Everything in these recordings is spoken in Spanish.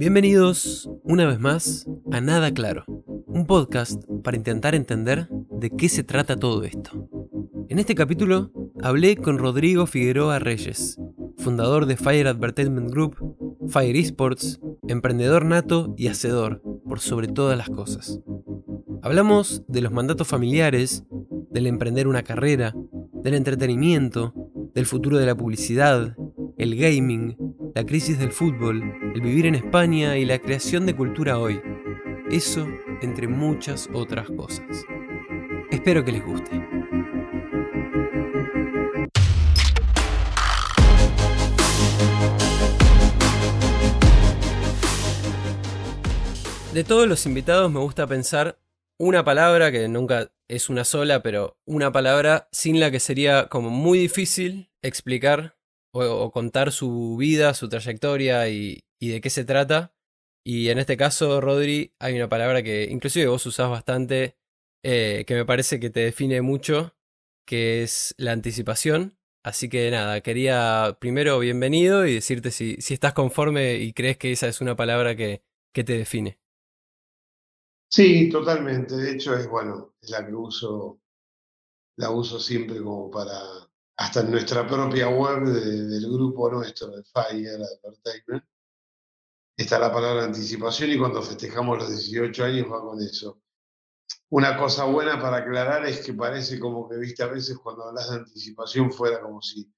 Bienvenidos una vez más a Nada Claro, un podcast para intentar entender de qué se trata todo esto. En este capítulo hablé con Rodrigo Figueroa Reyes, fundador de Fire Advertisement Group, Fire Esports, emprendedor nato y hacedor por sobre todas las cosas. Hablamos de los mandatos familiares, del emprender una carrera, del entretenimiento, del futuro de la publicidad, el gaming, la crisis del fútbol, el vivir en España y la creación de cultura hoy. Eso entre muchas otras cosas. Espero que les guste. De todos los invitados me gusta pensar una palabra que nunca es una sola, pero una palabra sin la que sería como muy difícil explicar o, contar su vida, su trayectoria y, de qué se trata. Y en este caso, Rodri, hay una palabra que inclusive vos usás bastante, eh, que me parece que te define mucho, que es la anticipación. Así que nada, quería primero bienvenido y decirte si, si estás conforme y crees que esa es una palabra que, que te define. Sí, totalmente. De hecho, es bueno, es la que uso, la uso siempre como para, hasta en nuestra propia web del grupo nuestro de Fire Advertisement, está la palabra anticipación y cuando festejamos los 18 años va con eso. Una cosa buena para aclarar es que parece como que, viste, a veces cuando hablas de anticipación fuera como si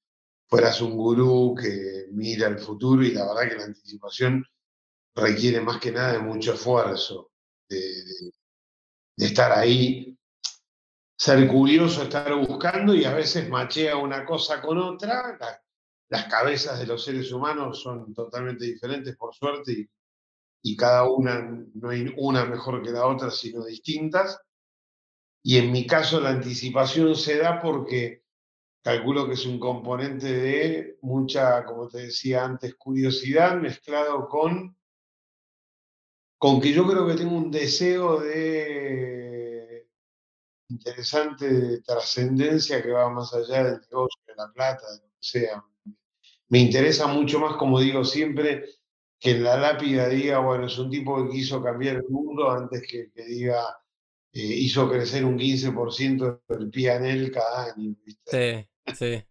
fueras un gurú que mira el futuro y la verdad que la anticipación requiere más que nada de mucho esfuerzo, de, de estar ahí ser curioso, estar buscando y a veces machea una cosa con otra. las cabezas de los seres humanos son totalmente diferentes, por suerte, y, cada una, no hay una mejor que la otra, sino distintas. Y en mi caso la anticipación se da porque calculo que es un componente de mucha, como te decía antes, curiosidad mezclado con, con que yo creo que tengo un deseo de interesante trascendencia que va más allá del negocio, de la plata, de lo que sea. Me interesa mucho más, como digo siempre, que en la lápida diga, bueno, es un tipo que quiso cambiar el mundo antes que, que diga, eh, hizo crecer un 15% del PNL cada año. Sí, sí.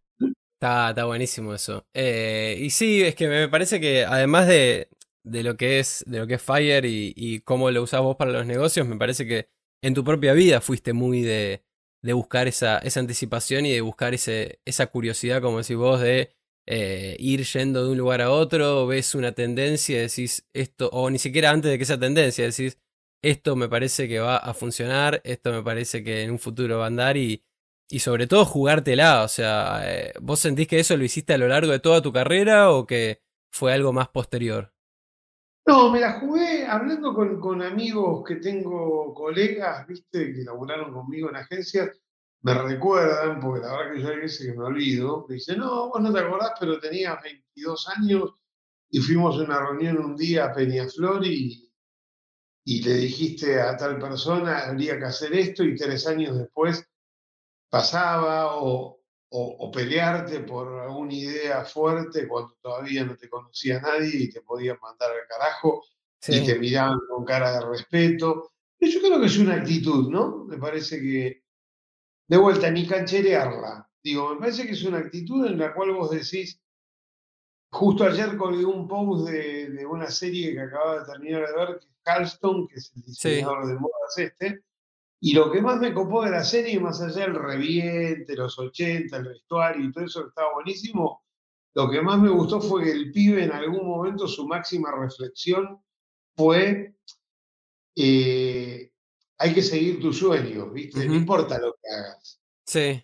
Está, está buenísimo eso. Eh, y sí, es que me parece que además de, de, lo que es de lo que es Fire y, y cómo lo usás vos para los negocios, me parece que en tu propia vida fuiste muy de, buscar esa, esa, anticipación y de buscar ese, esa curiosidad, como decís vos, de eh, ir yendo de un lugar a otro, ves una tendencia decís esto, o ni siquiera antes de que esa tendencia, decís esto me parece que va a funcionar, esto me parece que en un futuro va a andar y, y sobre todo jugártela, o sea, eh, ¿vos sentís que eso lo hiciste a lo largo de toda tu carrera o que fue algo más posterior? No, me la jugué hablando con, amigos que tengo, colegas, viste, que laburaron conmigo en agencias, me recuerdan, porque la verdad que yo hay que me olvido, me dicen, no, vos no te acordás, pero tenías 22 años y fuimos a una reunión un día a Peñaflor y, y le dijiste a tal persona, habría que hacer esto y tres años después pasaba o, o, pelearte por alguna idea fuerte cuando todavía no te conocía nadie y te podían mandar al carajo y te miraban con cara de respeto. Yo creo que es una actitud, ¿no? Me parece que, de vuelta, ni cancherearla. Digo, me parece que es una actitud en la cual vos decís, justo ayer colgué un post de, una serie que acababa de terminar de ver, que es Halston, que es el diseñador de modas este, y lo que más me copó de la serie, más allá del reviente, los 80, el vestuario y todo eso que estaba buenísimo, lo que más me gustó fue que el pibe en algún momento su máxima reflexión fue, eh, hay que seguir tus sueños, ¿viste? No importa lo que hagas. Sí.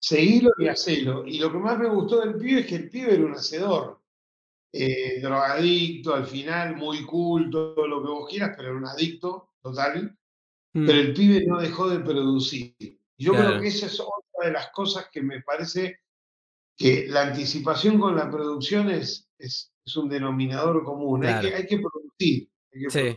Seguilo y hacelo. Y lo que más me gustó del pibe es que el pibe era un hacedor. Eh, drogadicto, al final, muy culto, todo lo que vos quieras, pero era un adicto total pero mm. el pibe no dejó de producir. Yo creo que esa es otra de las cosas que me parece que la anticipación con la producción es, es, un denominador común. Hay, que, hay, que, producir. sí.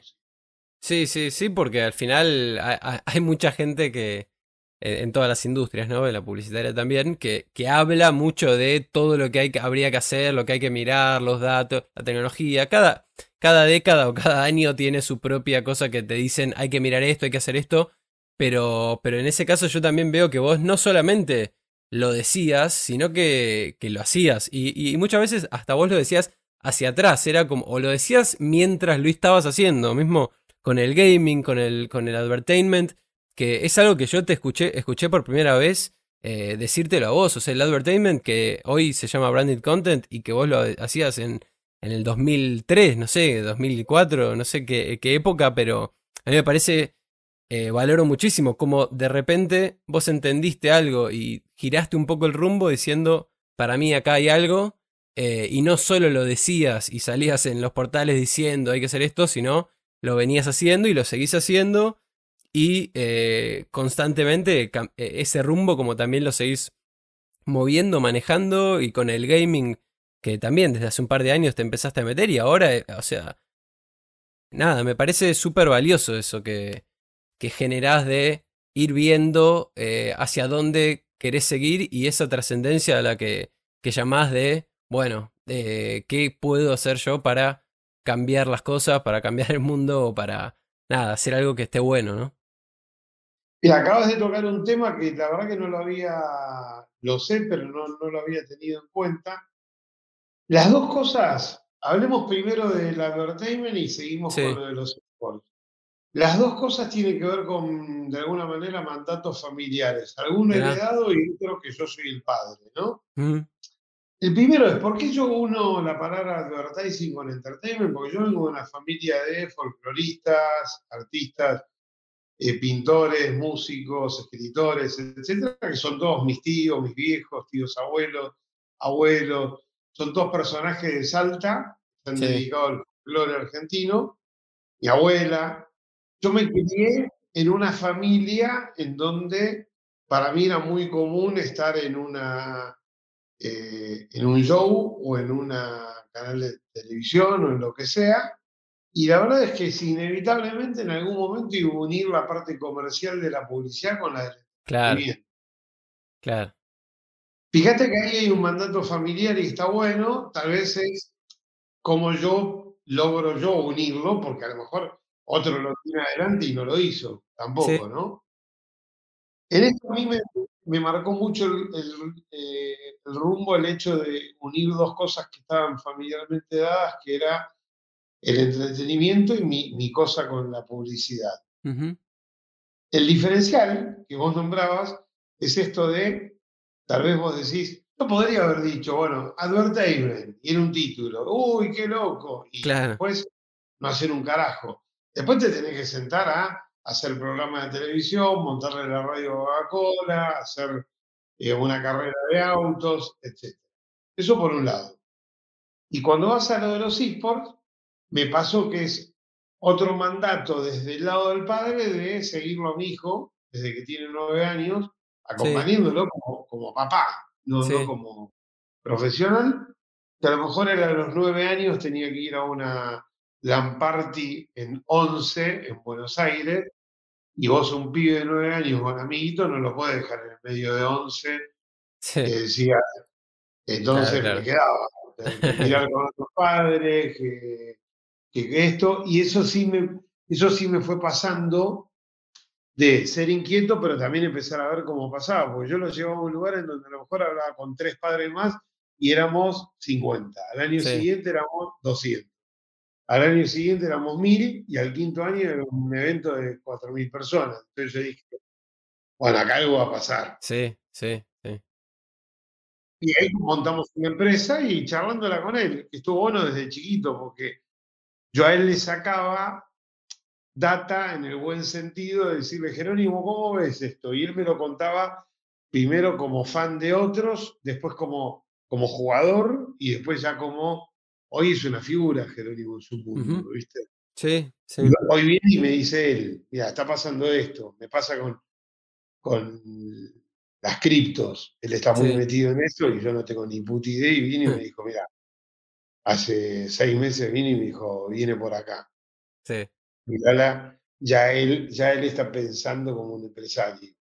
sí. sí, sí, porque al final hay, mucha gente que, en, todas las industrias, ¿no? En la publicitaria también, que, que habla mucho de todo lo que, hay, habría que hacer, lo que hay que mirar, los datos, la tecnología. Cada, cada década o cada año tiene su propia cosa que te dicen hay que mirar esto, hay que hacer esto. Pero, pero en ese caso yo también veo que vos no solamente lo decías, sino que, que lo hacías. Y, y, muchas veces hasta vos lo decías hacia atrás, era como, o lo decías mientras lo estabas haciendo, mismo con el gaming, con el, con el advertainment que es algo que yo te escuché, escuché por primera vez eh, decírtelo a vos. O sea, el advertisement que hoy se llama branded content y que vos lo hacías en, en el 2003, no sé, 2004, no sé qué, qué época, pero a mí me parece, eh, valoro muchísimo como de repente vos entendiste algo y giraste un poco el rumbo diciendo, para mí acá hay algo, eh, y no solo lo decías y salías en los portales diciendo hay que hacer esto, sino lo venías haciendo y lo seguís haciendo y eh, constantemente eh, ese rumbo como también lo seguís moviendo, manejando y con el gaming que también desde hace un par de años te empezaste a meter y ahora, eh, o sea, nada, me parece súper valioso eso que, que generás de ir viendo hacia dónde querés seguir y esa trascendencia a la que, que llamás de, bueno, ¿qué puedo hacer yo para cambiar las cosas, para cambiar el mundo o para, nada, hacer algo que esté bueno, ¿no? Y acabas de tocar un tema que la verdad que no lo había, lo sé, pero no, no lo había tenido en cuenta. Las dos cosas, hablemos primero del advertisement y seguimos con lo de los sports. Las dos cosas tienen que ver con, de alguna manera, mandatos familiares. Alguno heredado y otro que yo soy el padre, ¿no? El primero es, ¿por qué yo uno la palabra advertising con entertainment? Porque yo vengo de una familia de folcloristas, artistas, eh, pintores, músicos, escritores, etcétera, que son todos mis tíos, mis viejos, tíos abuelos, abuelos, son todos personajes de Salta, se han dedicado al folclore argentino, mi abuela. Yo me crié en una familia en donde para mí era muy común estar en una eh, en un show o en un canal de televisión o en lo que sea, y la verdad es que inevitablemente en algún momento iba a unir la parte comercial de la publicidad con la de Claro. Claro. Fíjate que ahí hay un mandato familiar y está bueno, tal vez es como yo logro yo unirlo, porque a lo mejor otro lo tiene adelante y no lo hizo, tampoco, ¿no? En esto a mí me, marcó mucho eh, el, rumbo, el hecho de unir dos cosas que estaban familiarmente dadas, que era el entretenimiento y mi, cosa con la publicidad. El diferencial que vos nombrabas es esto de, tal vez vos decís, no podría haber dicho, bueno, advertisement, y en un título, uy, qué loco, y después no hacer un carajo. Después te tenés que sentar a hacer programa de televisión, montarle la radio a Coca-Cola, hacer eh, una carrera de autos, etc. Eso por un lado. Y cuando vas a lo de los esports, me pasó que es otro mandato desde el lado del padre de seguirlo a mi hijo desde que tiene nueve años, acompañándolo como, papá, no, como profesional, que a lo mejor era a los nueve años tenía que ir a una LAN party en once en Buenos Aires, y vos un pibe de nueve años con amiguito no lo puedes dejar en el medio de once, que decía, entonces me quedaba, mirar con otros padres, que que esto, y eso sí me, eso sí me fue pasando de ser inquieto, pero también empezar a ver cómo pasaba, porque yo lo llevaba a un lugar en donde a lo mejor hablaba con tres padres más y éramos 50. Al año siguiente éramos 200. Al año siguiente éramos 1000 y al quinto año era un evento de 4000 personas. Entonces yo dije, bueno, acá algo va a pasar. Sí, sí, sí. Y ahí montamos una empresa y charlándola con él, estuvo bueno desde chiquito, porque yo a él le sacaba data en el buen sentido de decirle, Jerónimo, ¿cómo ves esto? Y él me lo contaba primero como fan de otros, después como, como jugador y después ya como, hoy es una figura Jerónimo en su mundo, ¿viste? Sí, sí. hoy viene y me dice él, mira, está pasando esto, me pasa con, con las criptos, él está muy metido en eso y yo no tengo ni puta idea y viene y me dijo, mira, hace seis meses vino y me dijo, viene por acá. Sí. Mirala, ya él, ya él está pensando como un empresario.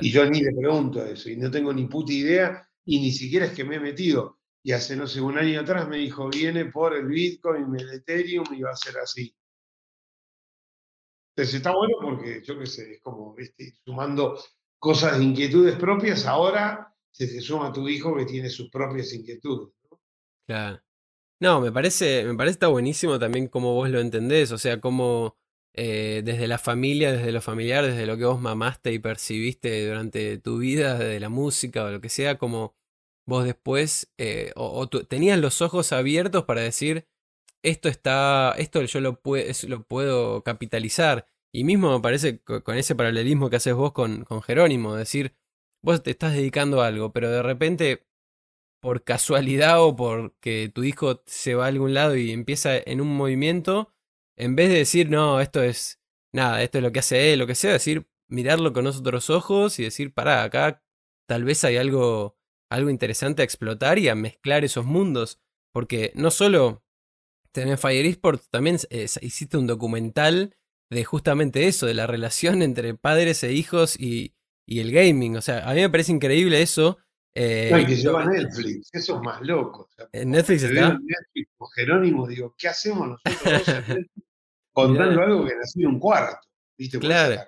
Y yo ni le pregunto eso, y no tengo ni puta idea, y ni siquiera es que me he metido. Y hace, no sé, un año atrás me dijo, viene por el Bitcoin, el Ethereum, y va a ser así. Entonces está bueno porque, yo qué sé, es como, sumando cosas de inquietudes propias, ahora se te suma tu hijo que tiene sus propias inquietudes. Claro. No, me parece, me parece está buenísimo también como vos lo entendés, o sea, como eh, desde la familia, desde lo familiar, desde lo que vos mamaste y percibiste durante tu vida, desde la música o lo que sea, como vos después, eh, o, tenías los ojos abiertos para decir, esto está, esto yo lo, lo puedo capitalizar. Y mismo me parece con ese paralelismo que haces vos con, con Jerónimo, decir, vos te estás dedicando a algo, pero de repente, por casualidad o porque tu hijo se va a algún lado y empieza en un movimiento, en vez de decir, no, esto es nada, esto es lo que hace él, lo que sea, decir, mirarlo con otros ojos y decir, pará, acá tal vez hay algo, algo interesante a explotar y a mezclar esos mundos. Porque no solo tenés Fire Esports, también eh, hiciste un documental de justamente eso, de la relación entre padres e hijos y, y el gaming. O sea, a mí me parece increíble eso. Eh, no, y que lleva Netflix, eso es más loco. en Netflix está. Netflix con Jerónimo, digo, ¿qué hacemos nosotros dos contando algo que nació un cuarto? ¿Viste? Claro.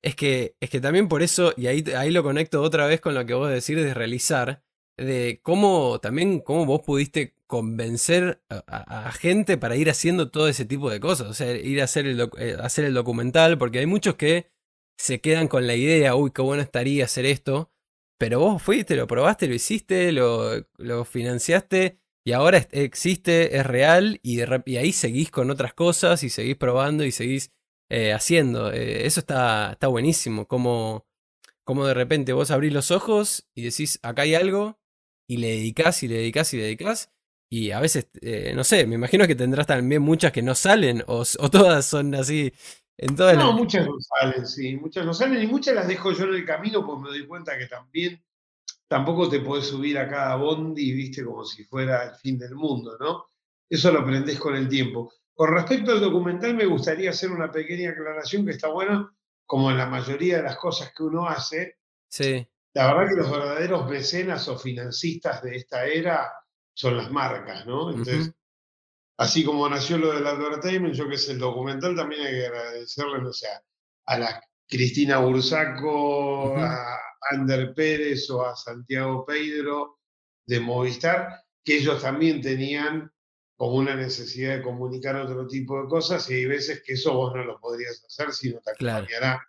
Es que, es que también por eso, y ahí, ahí lo conecto otra vez con lo que vos decís de realizar, de cómo también cómo vos pudiste convencer a, gente para ir haciendo todo ese tipo de cosas, o sea, ir a hacer el, eh, hacer el documental, porque hay muchos que se quedan con la idea, uy, qué bueno estaría hacer esto, pero vos fuiste, lo probaste, lo hiciste, lo, financiaste y ahora existe, es real y, y, ahí seguís con otras cosas y seguís probando y seguís eh, haciendo. Eh, eso está, está buenísimo, como, como de repente vos abrís los ojos y decís, acá hay algo y le dedicás y le dedicás y le dedicás. Y a veces, eh, no sé, me imagino que tendrás también muchas que no salen o, o todas son así. En todas no, muchas no salen, sí, muchas no salen y muchas las dejo yo en el camino porque me doy cuenta que también tampoco te podés subir a cada bondi, viste, como si fuera el fin del mundo, ¿no? Eso lo aprendés con el tiempo. Con respecto al documental, me gustaría hacer una pequeña aclaración que está buena, como en la mayoría de las cosas que uno hace. Sí. La verdad que los verdaderos mecenas o financistas de esta era son las marcas, ¿no? Entonces, así como nació lo del advertisement, yo que sé, el documental también hay que agradecerle, no sé, a la Cristina Bursaco, a Ander Pérez o a Santiago Pedro de Movistar, que ellos también tenían como una necesidad de comunicar otro tipo de cosas y hay veces que eso vos no lo podrías hacer si no te acompañará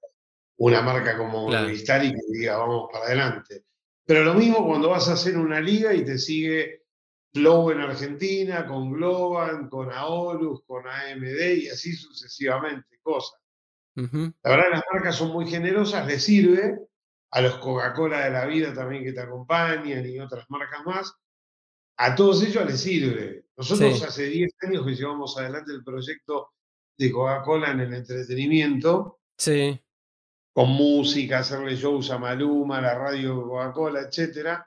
una marca como Movistar y que diga vamos para adelante. Pero lo mismo cuando vas a hacer una liga y te sigue Flow en Argentina, con Globan, con Aorus, con AMD y así sucesivamente, cosas. La verdad, las marcas son muy generosas, les sirve a los Coca-Cola de la vida también que te acompañan y otras marcas más. A todos ellos les sirve. Nosotros hace 10 años que llevamos adelante el proyecto de Coca-Cola en el entretenimiento. Sí. Con música, hacerle shows a Maluma, la radio Coca-Cola, etc.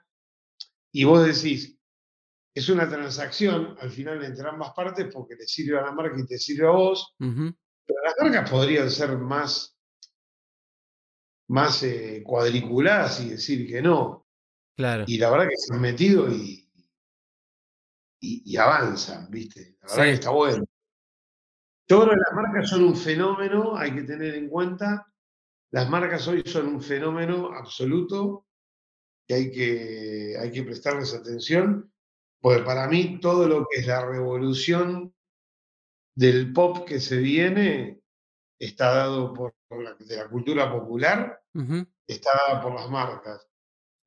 Y vos decís, es una transacción al final entre ambas partes porque te sirve a la marca y te sirve a vos. Pero las marcas podrían ser más, más eh, cuadriculadas y decir que no. Claro. Y la verdad que se han metido y, y, avanzan, ¿viste? La verdad que está bueno. Yo creo que las marcas son un fenómeno, hay que tener en cuenta. Las marcas hoy son un fenómeno absoluto que hay que, hay que prestarles atención, porque para mí todo lo que es la revolución del pop que se viene está dado por, la, de la cultura popular, está dada por las marcas.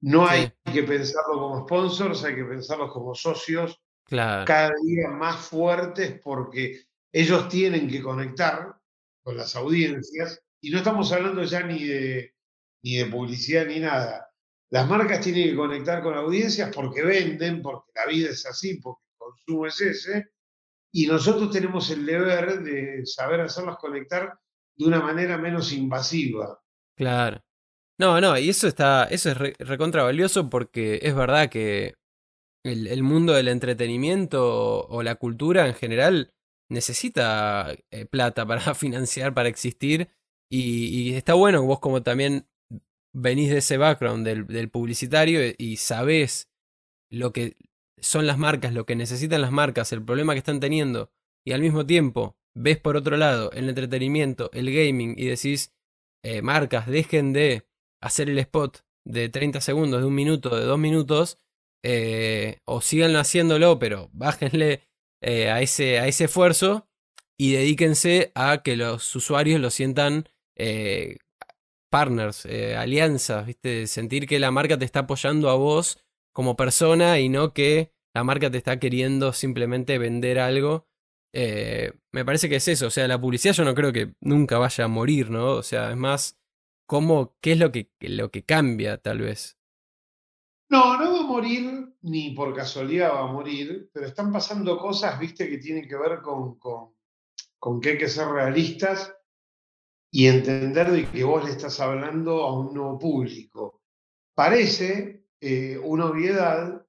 No hay que pensarlo como sponsors, hay que pensarlos como socios cada día más fuertes porque ellos tienen que conectar con las audiencias. Y no estamos hablando ya ni de, ni de publicidad ni nada. Las marcas tienen que conectar con audiencias porque venden, porque la vida es así, porque el consumo es ese, y nosotros tenemos el deber de saber hacerlos conectar de una manera menos invasiva. Claro. No, no, y eso está, eso es recontra valioso porque es verdad que el, mundo del entretenimiento o la cultura en general necesita eh, plata para financiar, para existir. Y, y, está bueno vos como también venís de ese background del, publicitario y sabés lo que son las marcas, lo que necesitan las marcas, el problema que están teniendo, y al mismo tiempo ves por otro lado el entretenimiento, el gaming, y decís, eh, marcas, dejen de hacer el spot de 30 segundos, de un minuto, de dos minutos, eh, o sigan haciéndolo, pero bájenle eh, a, ese, a ese esfuerzo y dedíquense a que los usuarios lo sientan partners, alianzas, ¿viste? sentir que la marca te está apoyando a vos como persona y no que la marca te está queriendo simplemente vender algo. Eh, me parece que es eso, o sea, la publicidad yo no creo que nunca vaya a morir, ¿no? O sea, es más, cómo, qué es lo que, lo que cambia tal vez. No, no va a morir, ni por casualidad va a morir, pero están pasando cosas, viste, que tienen que ver con, con, con que hay que ser realistas y entender de que vos le estás hablando a un nuevo público. Parece eh, una obviedad,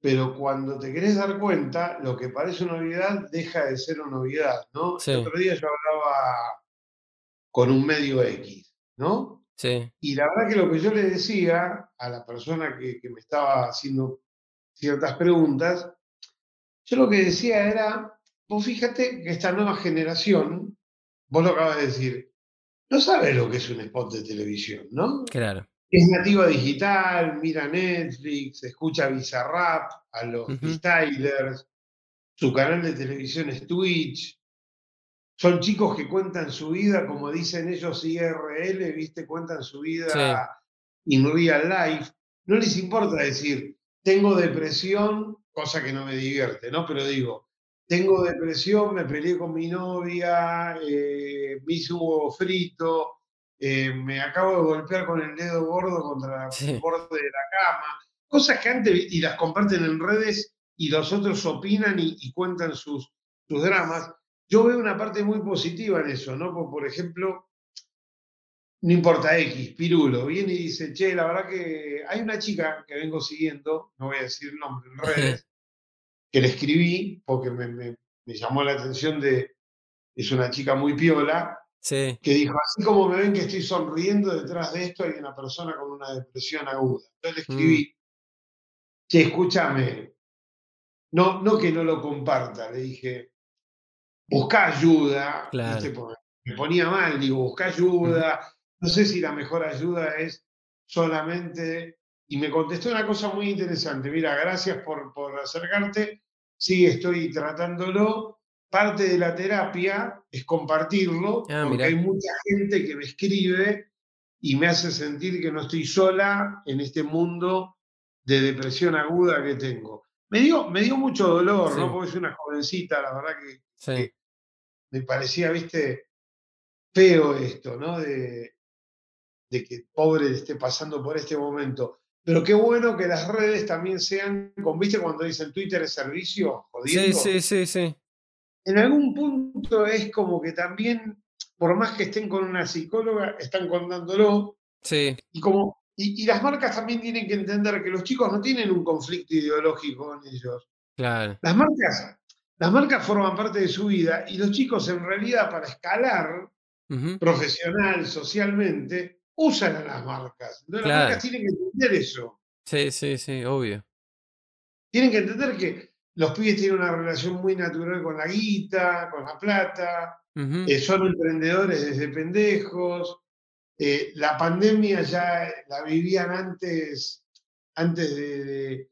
pero cuando te querés dar cuenta, lo que parece una obviedad deja de ser una obviedad, ¿no? El otro día yo hablaba con un medio X, ¿no? Sí. Y la verdad que lo que yo le decía a la persona que, que me estaba haciendo ciertas preguntas, yo lo que decía era, vos fíjate que esta nueva generación, vos lo acabas de decir, no sabe lo que es un spot de televisión, ¿no? Claro es nativa digital, mira Netflix, escucha Bizarrap, a los stylers, su canal de televisión es Twitch. Son chicos que cuentan su vida, como dicen ellos IRL, ¿viste? Cuentan su vida in real life. No les importa decir, tengo depresión, cosa que no me divierte, ¿no? Pero digo, tengo depresión, me peleé con mi novia, eh, me hice huevo frito, eh, me acabo de golpear con el dedo gordo contra el borde de la cama, cosas que antes, y las comparten en redes y los otros opinan y, cuentan sus, sus dramas. Yo veo una parte muy positiva en eso, ¿no? Por, ejemplo, no importa X, Pirulo, viene y dice, che, la verdad que hay una chica que vengo siguiendo, no voy a decir el nombre en redes, que le escribí porque me, me, llamó la atención de, es una chica muy piola, que dijo, así como me ven que estoy sonriendo, detrás de esto hay una persona con una depresión aguda. Entonces le mm. escribí, che, escúchame, no, no que no lo comparta, le dije, busca ayuda, me ponía mal, digo, busca ayuda, no sé si la mejor ayuda es solamente, y me contestó una cosa muy interesante, mira, gracias por, por acercarte, sí, estoy tratándolo, parte de la terapia es compartirlo, ah, porque hay mucha gente que me escribe y me hace sentir que no estoy sola en este mundo de depresión aguda que tengo. Me dio, me dio mucho dolor, ¿no? Porque es una jovencita, la verdad que, me parecía, viste, feo esto, ¿no? De, de que pobre esté pasando por este momento. Pero qué bueno que las redes también sean, ¿viste cuando dicen Twitter es servicio? Jodiendo? Sí, sí, sí, sí en algún punto es como que también, por más que estén con una psicóloga, están contándolo. Sí. Y, como, y, las marcas también tienen que entender que los chicos no tienen un conflicto ideológico con ellos. Claro. Las marcas, las marcas forman parte de su vida y los chicos en realidad para escalar profesional, socialmente, usan a las marcas. Entonces las marcas tienen que entender eso. Sí, sí, sí, obvio. Tienen que entender que los pibes tienen una relación muy natural con la guita, con la plata, eh, son emprendedores desde pendejos. Eh, la pandemia ya la vivían antes, antes de,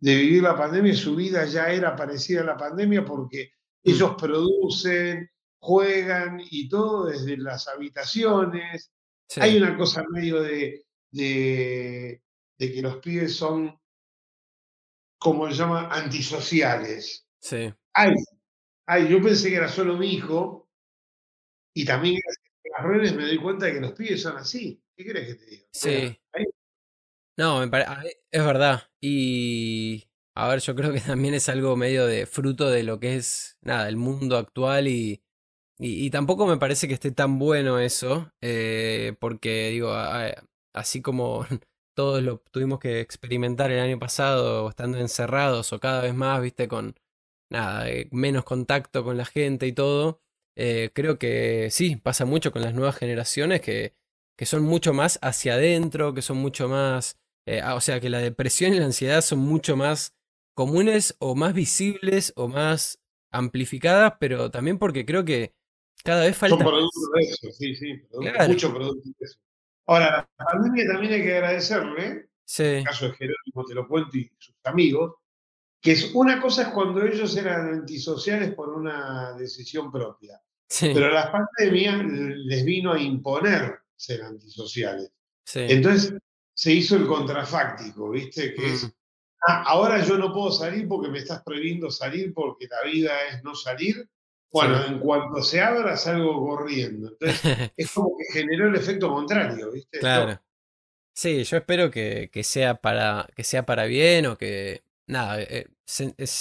vivir la pandemia, su vida ya era parecida a la pandemia porque mm. ellos producen, juegan y todo desde las habitaciones. Hay una cosa medio de, de, que los pibes son como se llama, antisociales. Sí. Ay, ay, yo pensé que era solo mi hijo y también en las redes me doy cuenta de que los pibes son así. ¿Qué crees que te diga? Sí. no, me parece, es verdad. Y a ver, yo creo que también es algo medio de fruto de lo que es, nada, el mundo actual y, y, tampoco me parece que esté tan bueno eso, eh, porque digo, así como todos lo tuvimos que experimentar el año pasado, estando encerrados o cada vez más, viste, con nada, eh, menos contacto con la gente y todo. Eh, creo que sí, pasa mucho con las nuevas generaciones que que son mucho más hacia adentro, que son mucho más, ah, o sea, que la depresión y la ansiedad son mucho más comunes o más visibles o más amplificadas, pero también porque creo que cada vez falta... Son productos de eso, sí, sí, mucho producto de eso. Ahora, la pandemia también hay que agradecerle, sí. en el caso de Jerónimo te lo cuento y sus amigos, que es una cosa es cuando ellos eran antisociales por una decisión propia. Pero la pandemia les vino a imponer ser antisociales. Entonces se hizo el contrafáctico, ¿viste? Que es, mm. ah, ahora yo no puedo salir porque me estás prohibiendo salir porque la vida es no salir. Bueno, en cuanto se abra salgo corriendo. Entonces es como que generó el efecto contrario, ¿viste? Claro. Sí, yo espero que, sea para, que sea para bien o que, nada, eh,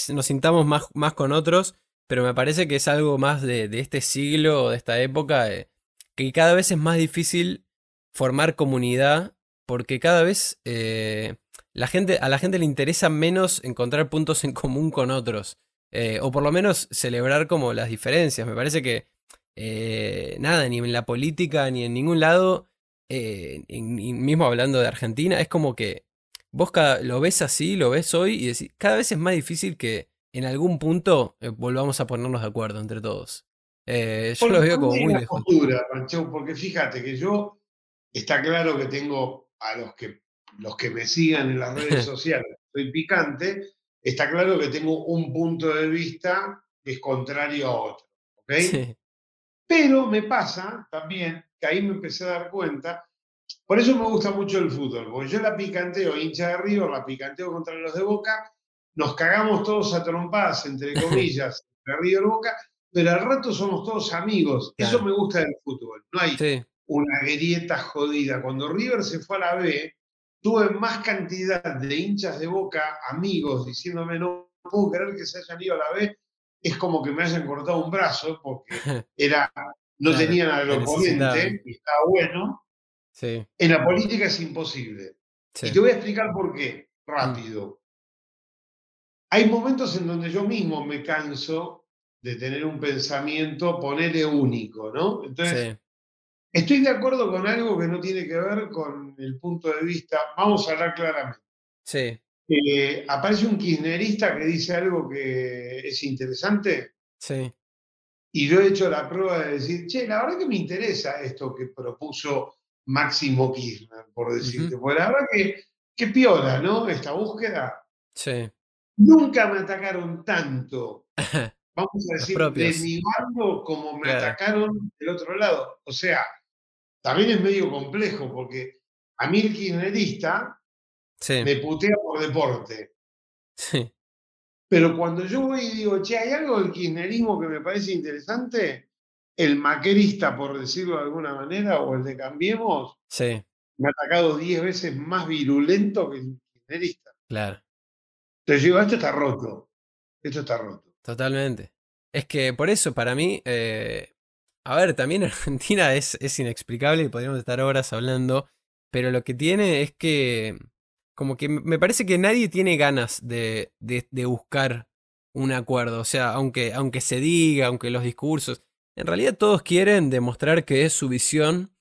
nos sintamos más, más con otros pero me parece que es algo más de, este siglo o de esta época, eh, que cada vez es más difícil formar comunidad, porque cada vez eh, la gente, a la gente le interesa menos encontrar puntos en común con otros, eh, o por lo menos celebrar como las diferencias. Me parece que nada, ni en la política, ni en ningún lado, mismo hablando de Argentina, es como que vos lo ves así, lo ves hoy y decís, cada vez es más difícil que en algún punto eh, volvamos a ponernos de acuerdo entre todos. Eh, yo lo veo como muy lejos. porque fíjate que yo, está claro que tengo a los que, los que me sigan en las redes sociales, soy picante, está claro que tengo un punto de vista que es contrario a otro. Pero me pasa también, que ahí me empecé a dar cuenta, por eso me gusta mucho el fútbol, porque yo la picanteo hincha de River, la picanteo contra los de Boca, nos cagamos todos a trompadas, entre comillas, entre Río y Boca, pero al rato somos todos amigos. Eso me gusta del fútbol. No hay una grieta jodida. Cuando River se fue a la B, tuve más cantidad de hinchas de Boca, amigos, diciéndome no puedo creer que se hayan ido a la B. Es como que me hayan cortado un brazo porque era, no tenían al oponente y estaba bueno. En la política es imposible. Y te voy a explicar por qué, rápido hay momentos en donde yo mismo me canso de tener un pensamiento, ponerle único, ¿no? Entonces, estoy de acuerdo con algo que no tiene que ver con el punto de vista, vamos a hablar claramente. Sí. Eh, aparece un kirchnerista que dice algo que es interesante. Sí. Y yo he hecho la prueba de decir, che, la verdad que me interesa esto que propuso Máximo Kirchner, por decirte. Porque la verdad que, que piola, ¿no? Esta búsqueda. Sí. Nunca me atacaron tanto, vamos a decir, de mi bando como me atacaron del otro lado. O sea, también es medio complejo porque a mí el kirchnerista me putea por deporte. Sí. Pero cuando yo voy y digo, che, ¿hay algo del kirchnerismo que me parece interesante? El maquerista, por decirlo de alguna manera, o el de Cambiemos, sí. me ha atacado diez veces más virulento que el kirchnerista. Claro. Entonces digo, esto está roto. Esto está roto. Totalmente. Es que por eso, para mí, eh, a ver, también Argentina es, es inexplicable y podríamos estar horas hablando, pero lo que tiene es que, como que me parece que nadie tiene ganas de, de, buscar un acuerdo. O sea, aunque, aunque se diga, aunque los discursos, en realidad todos quieren demostrar que su visión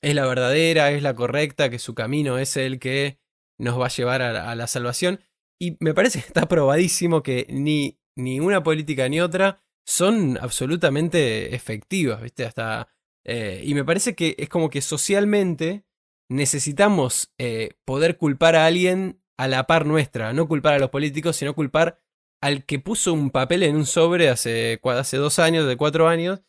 es la verdadera, es la correcta, que su camino es el que nos va a llevar a la salvación. Y me parece que está probadísimo que ni, ni una política ni otra son absolutamente efectivas, ¿viste? Hasta. Eh, y me parece que es como que socialmente necesitamos eh, poder culpar a alguien a la par nuestra. No culpar a los políticos, sino culpar al que puso un papel en un sobre hace, hace dos años, de cuatro años.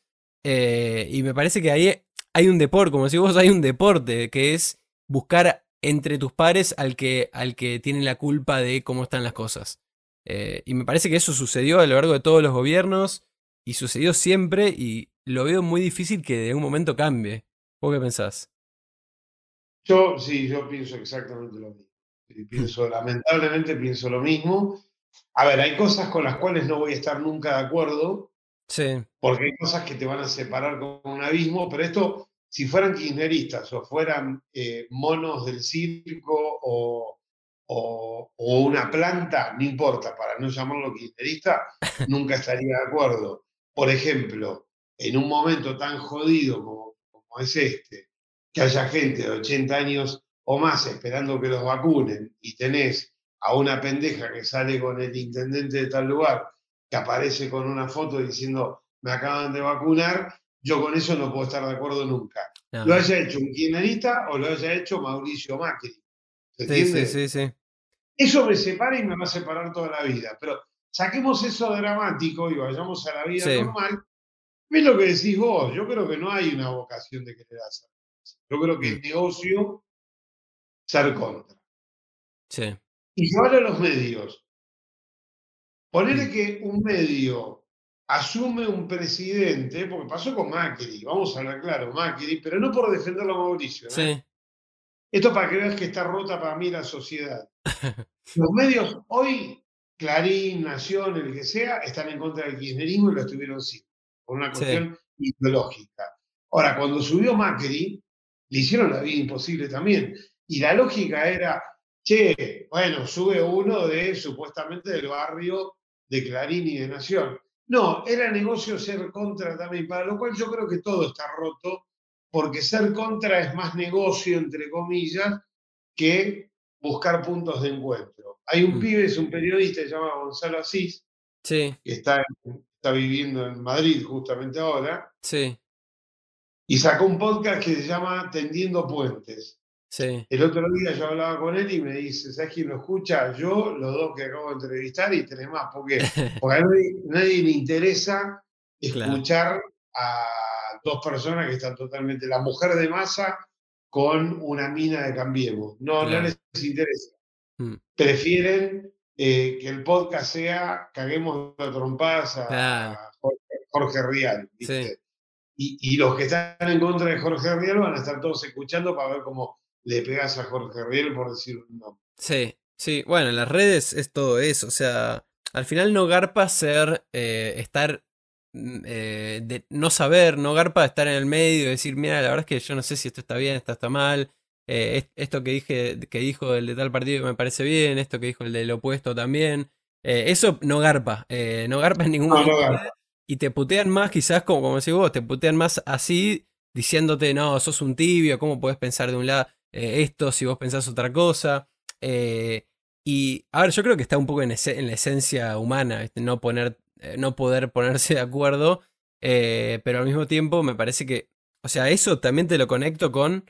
Eh, y me parece que ahí hay un deporte, como si vos hay un deporte, que es buscar entre tus pares al que, al que tiene la culpa de cómo están las cosas. Y me parece que eso sucedió a lo largo de todos los gobiernos y sucedió siempre y lo veo muy difícil que de un momento cambie. ¿Vos qué pensás? Yo sí, yo pienso exactamente lo mismo. pienso, lamentablemente pienso lo mismo. A ver, hay cosas con las cuales no voy a estar nunca de acuerdo. Sí. Porque hay cosas que te van a separar con un abismo, pero esto si fueran kirchneristas o fueran eh, monos del circo o, una planta, no importa, para no llamarlo kirchnerista, nunca estaría de acuerdo. Por ejemplo, en un momento tan jodido como, es este, que haya gente de 80 años o más esperando que los vacunen y tenés a una pendeja que sale con el intendente de tal lugar, que aparece con una foto diciendo me acaban de vacunar, yo con eso no puedo estar de acuerdo nunca. Lo haya hecho un kirchnerista o lo haya hecho Mauricio Macri. ¿Se entiende? Sí, sí, sí, Eso me separa y me va a separar toda la vida. Pero saquemos eso dramático y vayamos a la vida normal. ¿Ves lo que decís vos? Yo creo que no hay una vocación de querer hacer. Yo creo que es mm. negocio ser contra. Sí. Y llevarlo a los medios. Ponerle mm. que un medio asume un presidente, porque pasó con Macri, vamos a hablar claro, Macri, pero no por defenderlo a Mauricio. ¿eh? Sí. Esto para que veas que está rota para mí la sociedad. Los medios hoy, Clarín, Nación, el que sea, están en contra del kirchnerismo y lo estuvieron siempre, por una cuestión ideológica. Ahora, cuando subió Macri, le hicieron la vida imposible también. Y la lógica era, che, bueno, sube uno de supuestamente del barrio de Clarín y de Nación. No, era negocio ser contra también, para lo cual yo creo que todo está roto, porque ser contra es más negocio, entre comillas, que buscar puntos de encuentro. Hay un mm. pibe, es un periodista, se llama Gonzalo Asís, que está, está viviendo en Madrid justamente ahora. Sí. Y sacó un podcast que se llama Tendiendo Puentes. El otro día yo hablaba con él y me dice, ¿sabes quién lo escucha? Yo, los dos que acabo de entrevistar y tenés más, porque, porque a nadie, le interesa escuchar a dos personas que están totalmente, la mujer de masa con una mina de Cambiemos. No, no les interesa. Mm. Prefieren eh, que el podcast sea Caguemos de trompadas a Jorge, Rial. Y, y, los que están en contra de Jorge Rial van a estar todos escuchando para ver cómo le pegas a Jorge Riel por decir un Sí, sí, bueno, en las redes es todo eso, o sea, al final no garpa ser, eh, estar, mm, eh, de no saber, no garpa estar en el medio y decir, mira, la verdad es que yo no sé si esto está bien, esto está mal, eh, esto que dije, que dijo el de tal partido me parece bien, esto que dijo el del opuesto también, eso no garpa, no garpa en ningún momento. y te putean más, quizás, como, como decís vos, te putean más así, diciéndote, no, sos un tibio, ¿cómo puedes pensar de un lado? Eh, esto si vos pensás otra cosa. Eh, y a ver, yo creo que está un poco en, la esencia humana, no, poner, eh, no poder ponerse de acuerdo, pero al mismo tiempo me parece que, o sea, eso también te lo conecto con,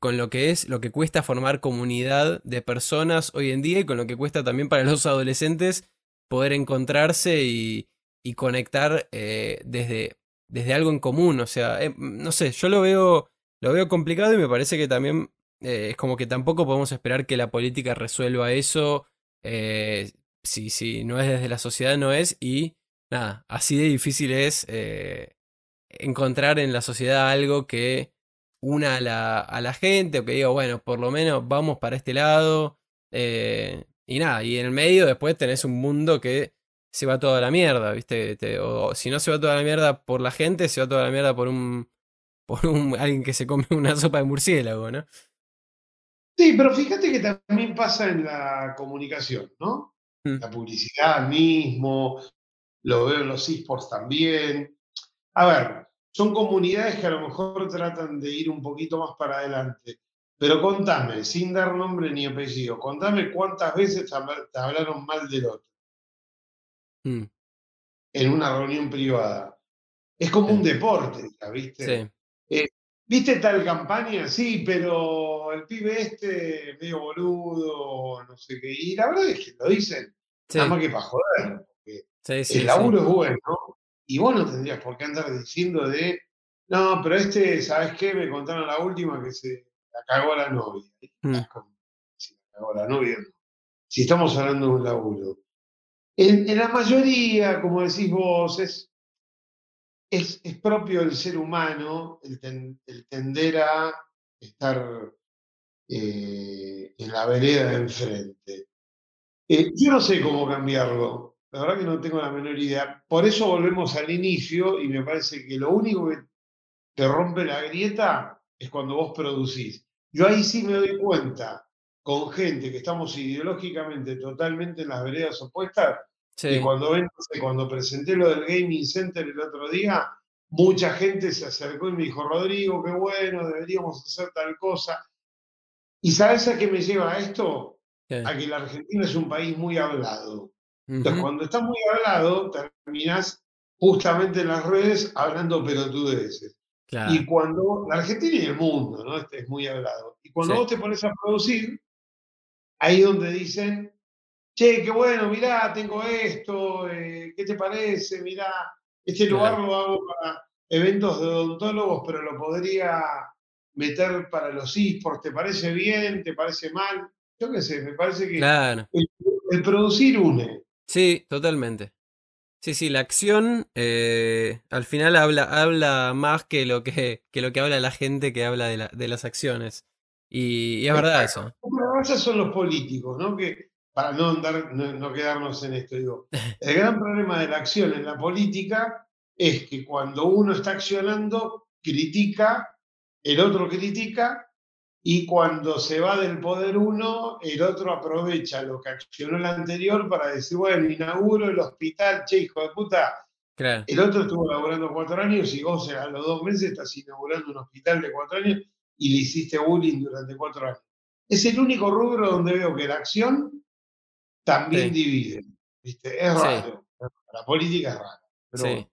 con lo que es, lo que cuesta formar comunidad de personas hoy en día y con lo que cuesta también para los adolescentes poder encontrarse y, y conectar desde, desde algo en común. O sea, no sé, yo lo veo lo veo complicado y me parece que también eh, es como que tampoco podemos esperar que la política resuelva eso. Eh, si, si no es desde la sociedad, no es. Y nada, así de difícil es eh, encontrar en la sociedad algo que una a la, a la gente o que diga, bueno, por lo menos vamos para este lado. y nada, y en el medio después tenés un mundo que se va toda la mierda, ¿viste? o si no se va toda la mierda por la gente, se va toda la mierda por un por un, alguien que se come una sopa de murciélago, ¿no? Sí, pero fíjate que también pasa en la comunicación, ¿no? Mm. La publicidad mismo, lo veo en los esports también. A ver, son comunidades que a lo mejor tratan de ir un poquito más para adelante. Pero contame, sin dar nombre ni apellido, contame cuántas veces te hablaron mal del otro. Mm. En una reunión privada. Es como un deporte, ¿viste? Sí. Eh, ¿Viste tal campaña? Sí, pero el pibe este medio boludo, no sé qué. Y la verdad es que lo dicen nada más que para joder. el laburo es bueno. Y vos no tendrías por qué andar diciendo de, no, pero este, ¿sabes qué? Me contaron la última que se la cagó la novia. Mm. Si la cagó la novia, Si estamos hablando de un laburo. en la mayoría, como decís vos, es es, propio del ser humano el, tender a estar eh, en la vereda de enfrente. Eh, yo no sé cómo cambiarlo, la verdad que no tengo la menor idea. Por eso volvemos al inicio y me parece que lo único que te rompe la grieta es cuando vos producís. Yo ahí sí me doy cuenta con gente que estamos ideológicamente totalmente en las veredas opuestas, y cuando, ven, cuando presenté lo del Gaming Center el otro día, mucha gente se acercó y me dijo, Rodrigo, qué bueno, deberíamos hacer tal cosa. ¿Y sabes a qué me lleva esto? A que la Argentina es un país muy hablado. Entonces, Ujú, cuando está muy hablado, terminás justamente en las redes hablando pelotudeces. Y Claro, cuando, la Argentina y el mundo, ¿no? Este es muy hablado. Y cuando sí, vos te pones a producir, ahí es donde dicen, che, qué bueno, mirá, tengo esto, eh, ¿qué te parece? Mirá, este lugar claro. lo hago para eventos de odontólogos, pero lo podría meter para los esports, ¿te parece bien? ¿Te parece mal? Yo qué sé, me parece que Claro. el, el producir une. Sí, totalmente. Sí, sí, la acción eh, al final habla, habla más que lo que, que lo que habla la gente que habla de, la- de las acciones. Y, y es verdad eso. Esos son los políticos, ¿no? Que para no, andar, no, no quedarnos en esto, digo, el gran problema de la acción en la política es que cuando uno está accionando, critica, el otro critica, y cuando se va del poder uno, el otro aprovecha lo que accionó el anterior para decir, bueno, inauguro el hospital, che, hijo de puta, Claro, el otro estuvo laburando cuatro años y vos a los dos meses estás inaugurando un hospital de cuatro años y le hiciste bullying durante cuatro años. Es el único rubro donde veo que la acción también sí, divide. ¿viste? Es sí, raro. La política es rara. Pero sí. bueno.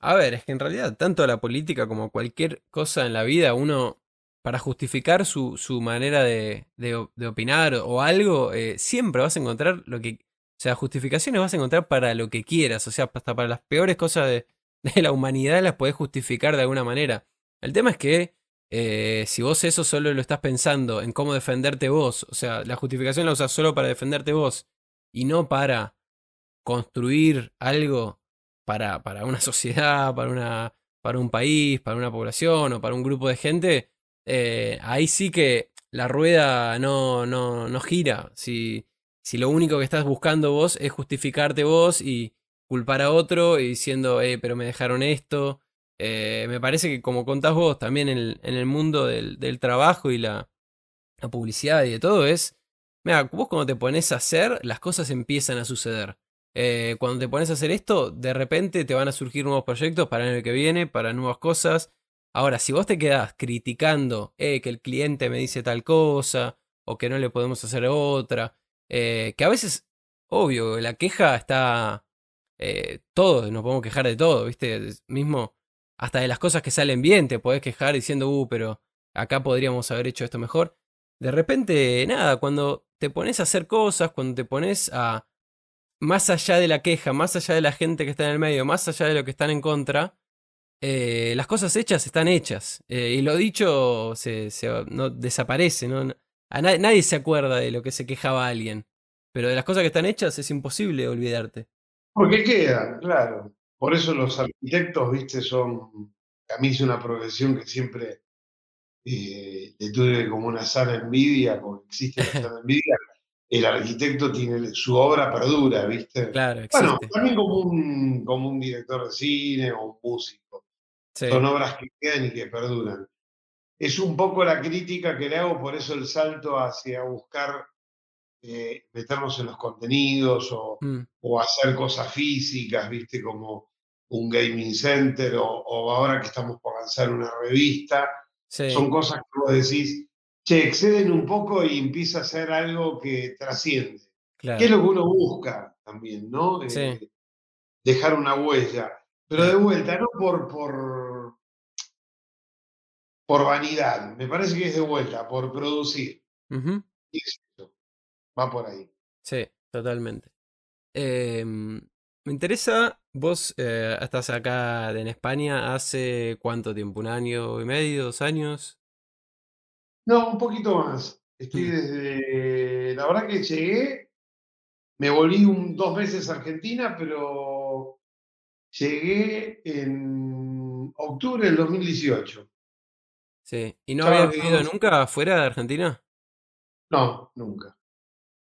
A ver, es que en realidad tanto la política como cualquier cosa en la vida, uno, para justificar su, su manera de, de opinar o algo, eh, siempre vas a encontrar lo que... O sea, justificaciones vas a encontrar para lo que quieras. O sea, hasta para las peores cosas de, de la humanidad las podés justificar de alguna manera. El tema es que eh, si vos eso solo lo estás pensando en cómo defenderte vos, o sea, la justificación la usas solo para defenderte vos y no para construir algo para, para una sociedad, para, una, para un país, para una población o para un grupo de gente, eh, ahí sí que la rueda no, no, no gira. Si, si lo único que estás buscando vos es justificarte vos y culpar a otro y diciendo, eh, pero me dejaron esto. eh, me parece que como contás vos también en el, en el mundo del, del trabajo y la, la publicidad y de todo es, mira, vos cuando te pones a hacer, las cosas empiezan a suceder. Eh, cuando te pones a hacer esto, de repente te van a surgir nuevos proyectos para el año que viene, para nuevas cosas. Ahora, si vos te quedás criticando eh, que el cliente me dice tal cosa, o que no le podemos hacer otra, eh, que a veces, obvio, la queja está... Eh, todos nos podemos quejar de todo, ¿viste? Mismo, hasta de las cosas que salen bien, te podés quejar diciendo, uh, pero acá podríamos haber hecho esto mejor de repente, nada, cuando te pones a hacer cosas, cuando te pones a, más allá de la queja, más allá de la gente que está en el medio, más allá de lo que están en contra, eh, las cosas hechas están hechas. Eh, y lo dicho se, se- no, desaparece, ¿no? A na- nadie se acuerda de lo que se quejaba alguien. Pero de las cosas que están hechas es imposible olvidarte. Porque quedan, claro. Por eso los arquitectos, viste, son, a mí es una profesión que siempre eh, le tuve como una sana envidia, porque existe la sana envidia. El arquitecto tiene su obra perdura, ¿viste? claro, Bueno, también como un, como un director de cine o un músico. Sí. Son obras que quedan y que perduran. Es un poco la crítica que le hago, por eso el salto hacia buscar eh, meternos en los contenidos o, Mm, o hacer cosas físicas, ¿viste? Como un gaming center o, o ahora que estamos por lanzar una revista. Son cosas que vos decís, che, exceden un poco y empieza a ser algo que trasciende. ¿Qué es lo que uno busca también, ¿no? Sí. Eh, dejar una huella. Pero de vuelta, no por, por, por vanidad, me parece que es de vuelta, por producir. Ujú, Y es eso, va por ahí. Sí, totalmente. Em, me interesa, vos eh, estás acá en España hace cuánto tiempo, un año y medio, dos años. No, un poquito más. Estoy Mm, desde, la verdad que llegué, me volví un, dos meses a Argentina, pero llegué en octubre del 2018. sí. ¿Y no habías vivido nunca fuera de Argentina? No, nunca.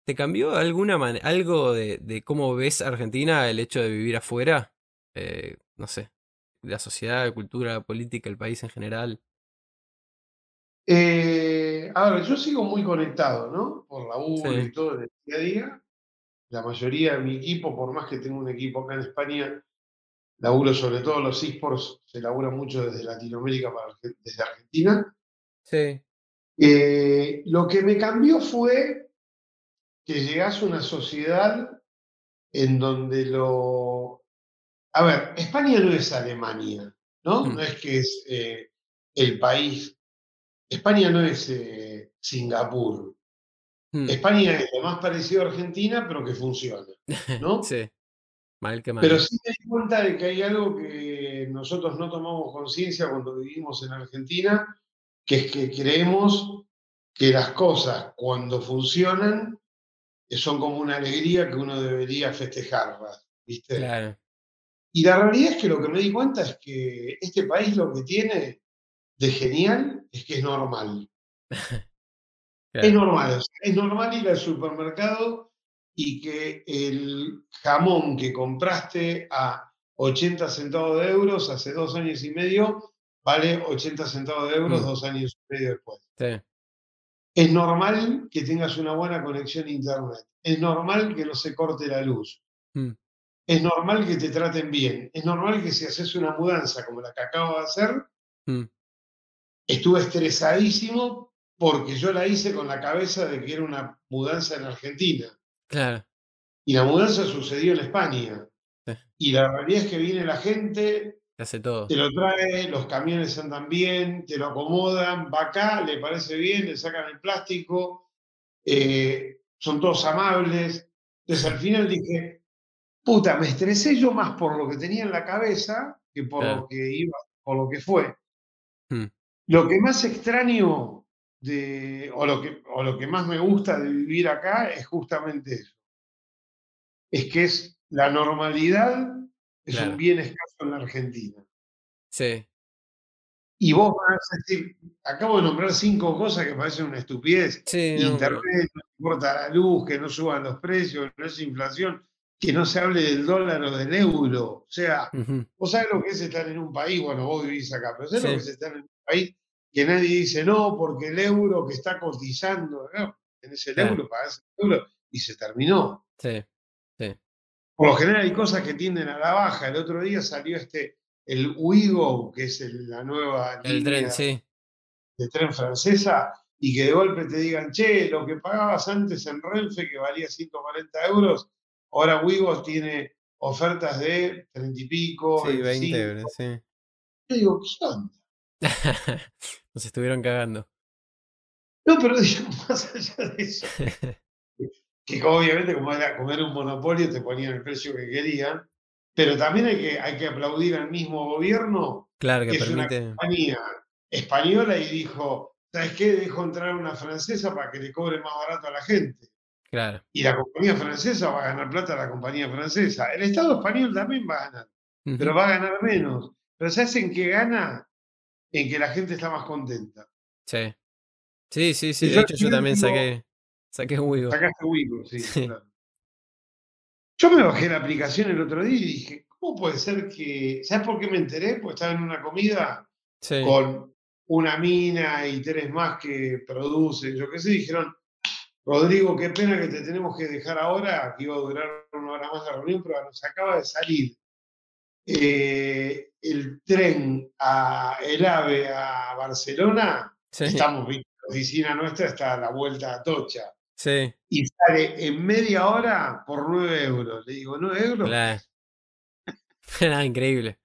¿Te cambió alguna man- algo de, de cómo ves Argentina el hecho de vivir afuera? Eh, no sé, la sociedad, la cultura, la política, el país en general. Eh, a ver, yo sigo muy conectado, ¿no? Por laburo Sí, y todo en el día a día. La mayoría de mi equipo, por más que tengo un equipo acá en España, laburo sobre todo los esports, se labura mucho desde Latinoamérica, para, desde Argentina. Sí. Eh, lo que me cambió fue que llegase a una sociedad en donde lo... A ver, España no es Alemania, ¿no? Mm. No es que es eh, el país... España no es eh, Singapur. Mm. España es lo más parecido a Argentina, pero que funciona, ¿no? sí. Mal que mal. Pero sí me di cuenta de que hay algo que nosotros no tomamos conciencia cuando vivimos en Argentina, que es que creemos que las cosas cuando funcionan eh, son como una alegría que uno debería festejarlas, ¿viste? Claro. Y la realidad es que lo que me di cuenta es que este país lo que tiene de genial es que es normal. claro. Es normal, es normal ir al supermercado y que el jamón que compraste a 80 centavos de euros hace dos años y medio vale 80 centavos de euros Mm. dos años y medio después. Sí. Es normal que tengas una buena conexión a internet. Es normal que no se corte la luz. Mm. Es normal que te traten bien. Es normal que si haces una mudanza como la que acabo de hacer, Mm. estuve estresadísimo porque yo la hice con la cabeza de que era una mudanza en Argentina. Claro. Y la mudanza sucedió en España. Sí. Y la realidad es que viene la gente, hace todo. te lo trae, los camiones andan bien, te lo acomodan, va acá, le parece bien, le sacan el plástico, eh, son todos amables. Entonces al final dije, puta, me estresé yo más por lo que tenía en la cabeza que por Claro. lo que iba, por lo que fue. Mm. Lo que más extraño de, o lo que, o lo que más me gusta de vivir acá es justamente eso. Es que es la normalidad es Claro. un bien escaso en la Argentina. Sí. Y vos vas a decir, acabo de nombrar cinco cosas que parecen una estupidez. Sí, Internet, no importa la luz, que no suban los precios, no es inflación, que no se hable del dólar o del euro. O sea, vos sabés lo que es estar en un país, bueno, vos vivís acá, pero sabés lo que es estar en un país que nadie dice no, porque el euro que está cotizando, no, tenés el Claro. euro, pagás el euro y se terminó. Sí. Por lo general hay cosas que tienden a la baja. El otro día salió este, el Ouigo, que es el- la nueva El línea tren, sí. de tren francesa, y que de golpe te digan, che, lo que pagabas antes en Renfe, que valía 140 euros, ahora Ouigo tiene ofertas de 30 y pico, Sí, 20 25. euros, sí. Yo digo, ¿qué onda? Nos estuvieron cagando. No, pero digo, más allá de eso, que obviamente como era, como era un monopolio te ponían el precio que querían, pero también hay que, hay que aplaudir al mismo gobierno Claro, que que es una permite. compañía española y dijo, ¿sabes qué? Dejó entrar una francesa para que le cobre más barato a la gente. Claro. Y la compañía francesa va a ganar plata a la compañía francesa. El Estado español también va a ganar, pero va a ganar menos. Pero ¿sabes en qué gana? En que la gente está más contenta. Sí. Sí, sí, sí. De hecho, yo también digo- saqué. Saqué Wigo. Sacaste Wigo, sí, Sí. claro. Yo me bajé la aplicación el otro día y dije, ¿cómo puede ser que... ¿Sabes por qué me enteré? Porque estaba en una comida Sí. con una mina y tres más que producen, yo qué sé, dijeron, Rodrigo, qué pena que te tenemos que dejar ahora, que iba a durar una hora más la reunión, pero nos acaba de salir eh, el tren, a, el AVE a Barcelona, Sí. estamos, la oficina nuestra está a la vuelta a Tocha, Sí. y sale en media hora por 9 euros. Le digo, ¿9 euros? Claro. Era increíble.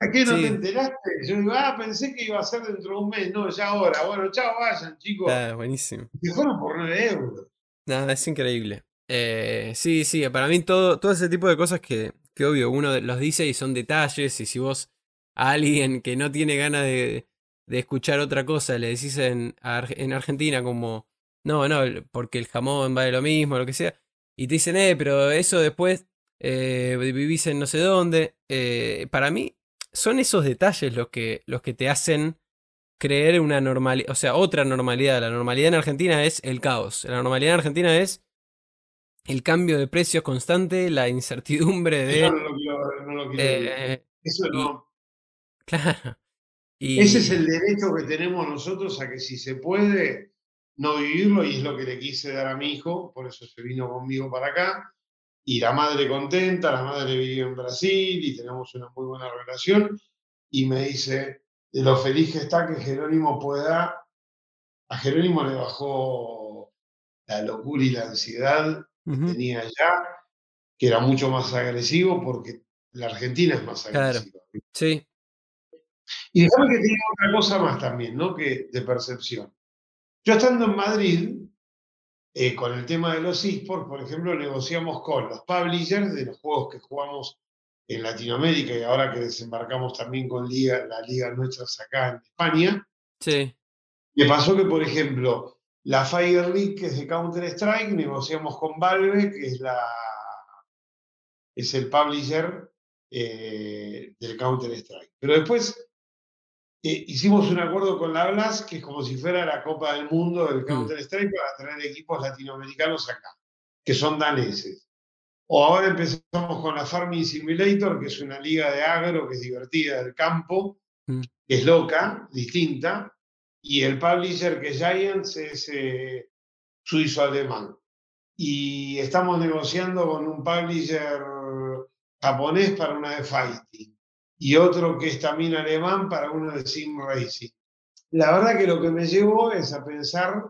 ¿A qué no Sí. te enteraste? Yo digo, ah, pensé que iba a ser dentro de un mes, no, ya ahora. Bueno, chao, vayan, chicos. Está buenísimo. Se fueron por 9 euros. Nada, es increíble. Eh, sí, sí, para mí todo, todo ese tipo de cosas que, que obvio uno de- los dice y son detalles y si vos a alguien que no tiene ganas de, de escuchar otra cosa le decís en, Argentina como, no, no, porque el jamón vale lo mismo, lo que sea, y te dicen, eh, pero eso después eh, vivís en no sé dónde, eh, para mí son esos detalles los que, los que te hacen creer una normalidad, o sea, otra normalidad. La normalidad en Argentina es el caos. La normalidad en Argentina es el cambio de precios constante, la incertidumbre de... no lo quiero, no lo quiero eh, Eso y- no. claro. Y, Ese es el derecho que tenemos nosotros a que si se puede no vivirlo, y es lo que le quise dar a mi hijo, por eso se vino conmigo para acá. y la madre contenta, la madre vive en Brasil y tenemos una muy buena relación. Y me dice, de lo feliz que está que Jerónimo pueda, a Jerónimo le bajó la locura y la ansiedad que tenía ya, que era mucho más agresivo porque la Argentina es más agresiva. Sí. Y déjame que diga otra cosa más también, ¿no? Que de percepción. Yo estando en Madrid, eh, con el tema de los esports, por ejemplo, negociamos con los publishers de los juegos que jugamos en Latinoamérica y ahora que desembarcamos también con Liga, la liga nuestra acá en España. Sí. Me pasó que, por ejemplo, la Fire League, que es de Counter-Strike, negociamos con Valve, que es, la, es el publisher eh, del Counter-Strike. Pero después eh, hicimos un acuerdo con la Blas, que es como si fuera la Copa del Mundo del mm. Counter-Strike, para traer equipos latinoamericanos acá, que son daneses. O ahora empezamos con la Farming Simulator, que es una liga de agro que es divertida del campo, mm. que es loca, distinta, y el publisher que es Giants es eh, suizo-alemán. Y estamos negociando con un publisher japonés para una de fighting y otro que es también alemán para uno de Sim Racing. La verdad que lo que me llevó es a pensar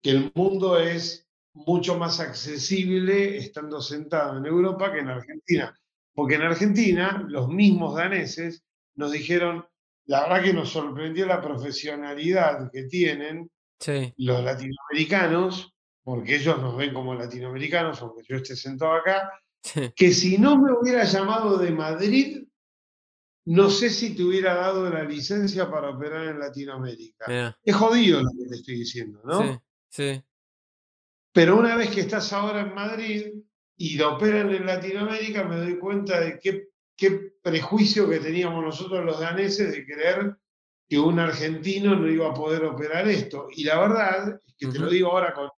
que el mundo es mucho más accesible estando sentado en Europa que en Argentina. Porque en Argentina los mismos daneses nos dijeron, la verdad que nos sorprendió la profesionalidad que tienen los latinoamericanos, porque ellos nos ven como latinoamericanos, aunque yo esté sentado acá, que si no me hubiera llamado de Madrid, no sé si te hubiera dado la licencia para operar en Latinoamérica. Es jodido lo que te estoy diciendo, ¿no? Sí, sí. Pero una vez que estás ahora en Madrid y lo operan en Latinoamérica, me doy cuenta de qué, qué prejuicio que teníamos nosotros los daneses de creer que un argentino no iba a poder operar esto. Y la verdad, es que te lo digo ahora con,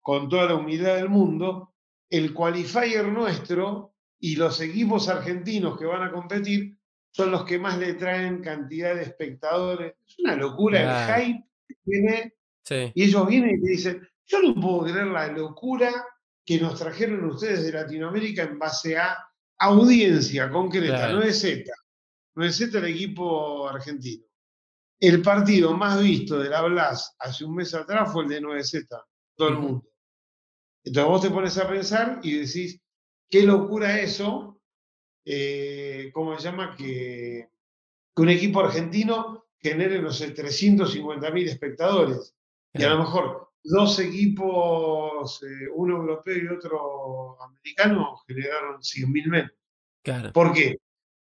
con toda la humildad del mundo, el qualifier nuestro y los equipos argentinos que van a competir son los que más le traen cantidad de espectadores. Es una locura el hype que tiene. Y ellos vienen y te dicen, yo no puedo creer la locura que nos trajeron ustedes de Latinoamérica en base a audiencia concreta, no es Z. No es Z el equipo argentino. El partido más visto de la Blas hace un mes atrás fue el de 9Z, todo el mundo. Entonces vos te pones a pensar y decís, qué locura eso, eh, ¿cómo se llama? Que, un equipo argentino genere, no sé, 350 mil espectadores. Y a lo mejor dos equipos, eh, uno europeo y otro americano, generaron 100 mil menos. ¿Por qué?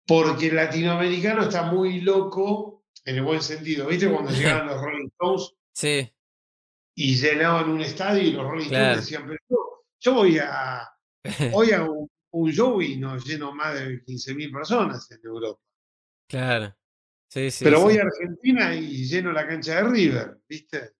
Porque el latinoamericano está muy loco en el buen sentido. ¿Viste cuando llegaron los Rolling Stones? Sí. Y llenaban un estadio y los Rolling Stones decían, pero yo, voy a, voy a un un show y nos lleno más de 15.000 personas en Europa. Claro. Sí, sí, Pero voy a Argentina y lleno la cancha de River, ¿viste?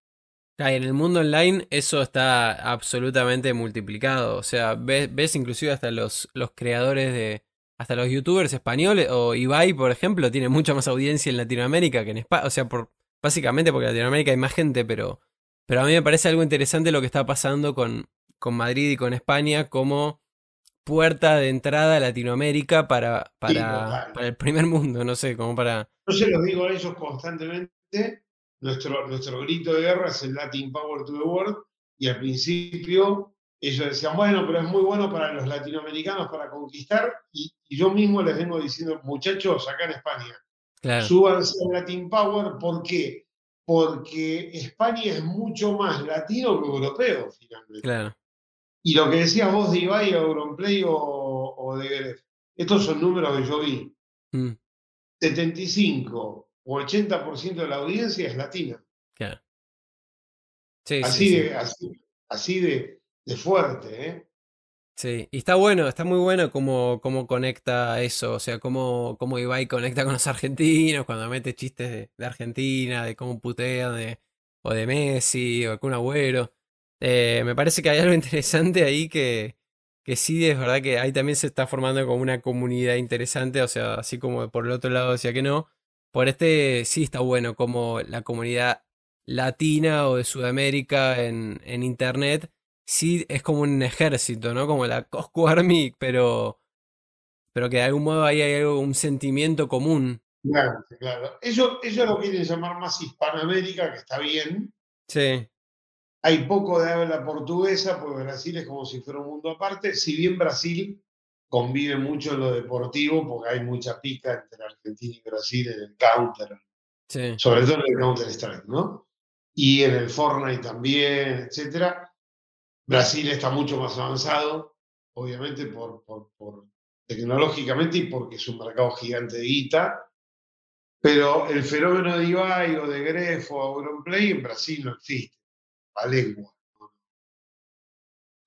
En el mundo online eso está absolutamente multiplicado. O sea, ves, ves inclusive hasta los, los creadores de. Hasta los youtubers españoles, o Ibai, por ejemplo, tiene mucha más audiencia en Latinoamérica que en España. O sea, por, básicamente porque en Latinoamérica hay más gente, pero, pero a mí me parece algo interesante lo que está pasando con, con Madrid y con España, como puerta de entrada a Latinoamérica para, para, el primer mundo, no sé, como para... Yo se los digo a ellos constantemente, nuestro, nuestro grito de guerra es el Latin Power to the World, y al principio ellos decían, bueno, pero es muy bueno para los latinoamericanos para conquistar, y, yo mismo les vengo diciendo, muchachos, acá en España, claro. súbanse al Latin Power, ¿por qué? Porque España es mucho más latino que europeo, finalmente. Claro. Y lo que decías vos de Ibai, Auronplay o, o de Gref, estos son números que yo vi. 75 mm. O 80% de la audiencia es latina. Claro. Sí, así, sí, de, Así, de, fuerte, ¿eh? Sí, y está bueno, está muy bueno cómo, cómo conecta eso, o sea, cómo, cómo Ibai conecta con los argentinos, cuando mete chistes de, Argentina, de cómo putea, de, o de Messi, o algún agüero. Eh, me parece que hay algo interesante ahí que, que sí es verdad que ahí también se está formando como una comunidad interesante, o sea, así como por el otro lado decía que no, por este sí está bueno como la comunidad latina o de Sudamérica en, en Internet sí es como un ejército, ¿no? Como la Cosco Army, pero, pero que de algún modo ahí hay algo, un sentimiento común. Claro, claro. Ellos, ellos lo quieren llamar más Hispanoamérica, que está bien. Sí. Hay poco de habla portuguesa, porque Brasil es como si fuera un mundo aparte. Si bien Brasil convive mucho en lo deportivo, porque hay mucha pica entre Argentina y Brasil en el counter, Sí. sobre todo en el Counter Strike, ¿no? Y en el Fortnite también, etcétera. Brasil está mucho más avanzado, obviamente por, por, por tecnológicamente y porque es un mercado gigante de guita. Pero el fenómeno de Ibai o de Gref o Auronplay en Brasil no existe. La lengua.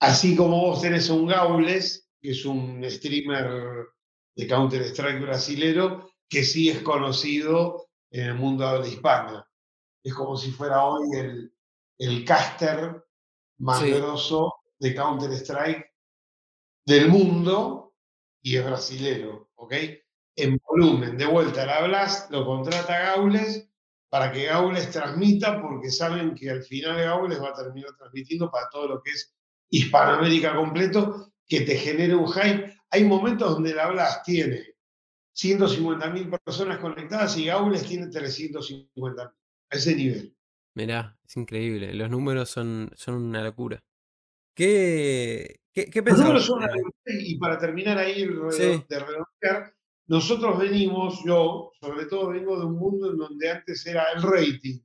Así como vos tenés un Gaules, que es un streamer de Counter-Strike brasilero, que sí es conocido en el mundo de habla hispana. Es como si fuera hoy el, el caster más Sí. grosso de Counter-Strike del mundo y es brasilero, ¿ok? En volumen, de vuelta, la Blast lo contrata Gaules para que Gaules transmita, porque saben que al final Gaules va a terminar transmitiendo para todo lo que es Hispanoamérica completo, que te genere un hype. Hay momentos donde la Blast tiene 150.000 personas conectadas y Gaules tiene 350.000, a ese nivel. Mirá, es increíble. Los números son, son una locura. ¿Qué, qué, qué Los números son una locura, y para terminar ahí el Sí. de redondear, nosotros venimos, yo sobre todo vengo de un mundo en donde antes era el rating,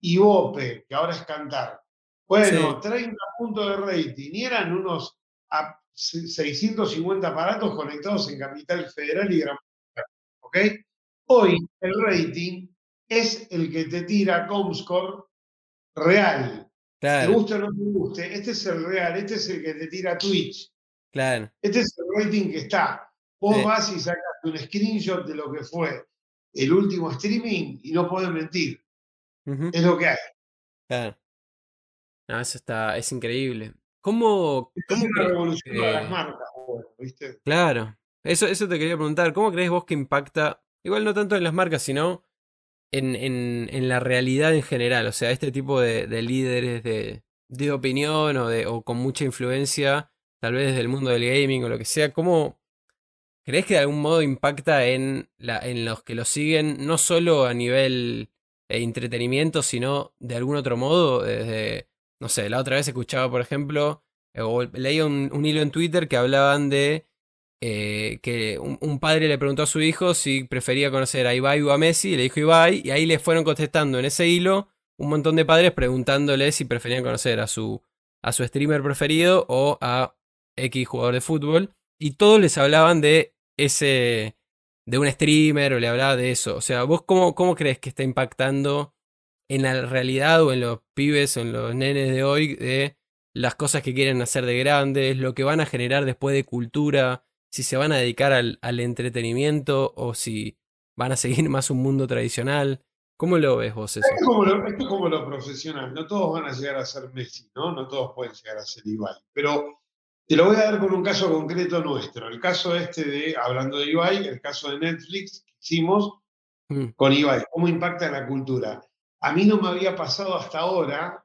Ibope, que ahora es cantar. Bueno, 30 puntos de rating, y eran unos a- 650 aparatos conectados en Capital Federal y Gran ¿ok? Hoy el rating es el que te tira Comscore real. Te Claro, guste o no te guste, este es el real, este es el que te tira Twitch. claro. Este es el rating que está. Vos Sí. vas y sacas un screenshot de lo que fue el último streaming y no podés mentir. Es lo que hay. Claro. No, eso está, es increíble. ¿Cómo, cómo una revolución para las marcas, bueno, ¿viste? Claro, eso, eso te quería preguntar. ¿Cómo crees vos que impacta, igual no tanto en las marcas, sino en, en, en la realidad en general? O sea, este tipo de, de líderes de, de opinión o, de, o con mucha influencia, tal vez del mundo del gaming o lo que sea, ¿cómo crees que de algún modo impacta en, la, en los que lo siguen, no solo a nivel de entretenimiento, sino de algún otro modo? Desde, no sé, la otra vez escuchaba, por ejemplo, eh, o leía un, hilo en Twitter que hablaban de eh, que un, un padre le preguntó a su hijo si prefería conocer a Ibai o a Messi, y le dijo Ibai, y ahí le fueron contestando en ese hilo un montón de padres preguntándole si preferían conocer a su, a su streamer preferido o a X jugador de fútbol, y todos les hablaban de ese, de un streamer o le hablaba de eso. O sea, ¿vos cómo, cómo crees que está impactando en la realidad o en los pibes o en los nenes de hoy de las cosas que quieren hacer de grandes, lo que van a generar después de cultura, si se van a dedicar al, al entretenimiento o si van a seguir más un mundo tradicional. ¿Cómo lo ves vos eso? Esto es, como lo, esto es como lo profesional. No todos van a llegar a ser Messi, ¿no? No todos pueden llegar a ser Ibai. Pero te lo voy a dar con un caso concreto nuestro. El caso este de, hablando de Ibai, el caso de Netflix que hicimos Mm, con Ibai. ¿Cómo impacta en la cultura? A mí no me había pasado hasta ahora,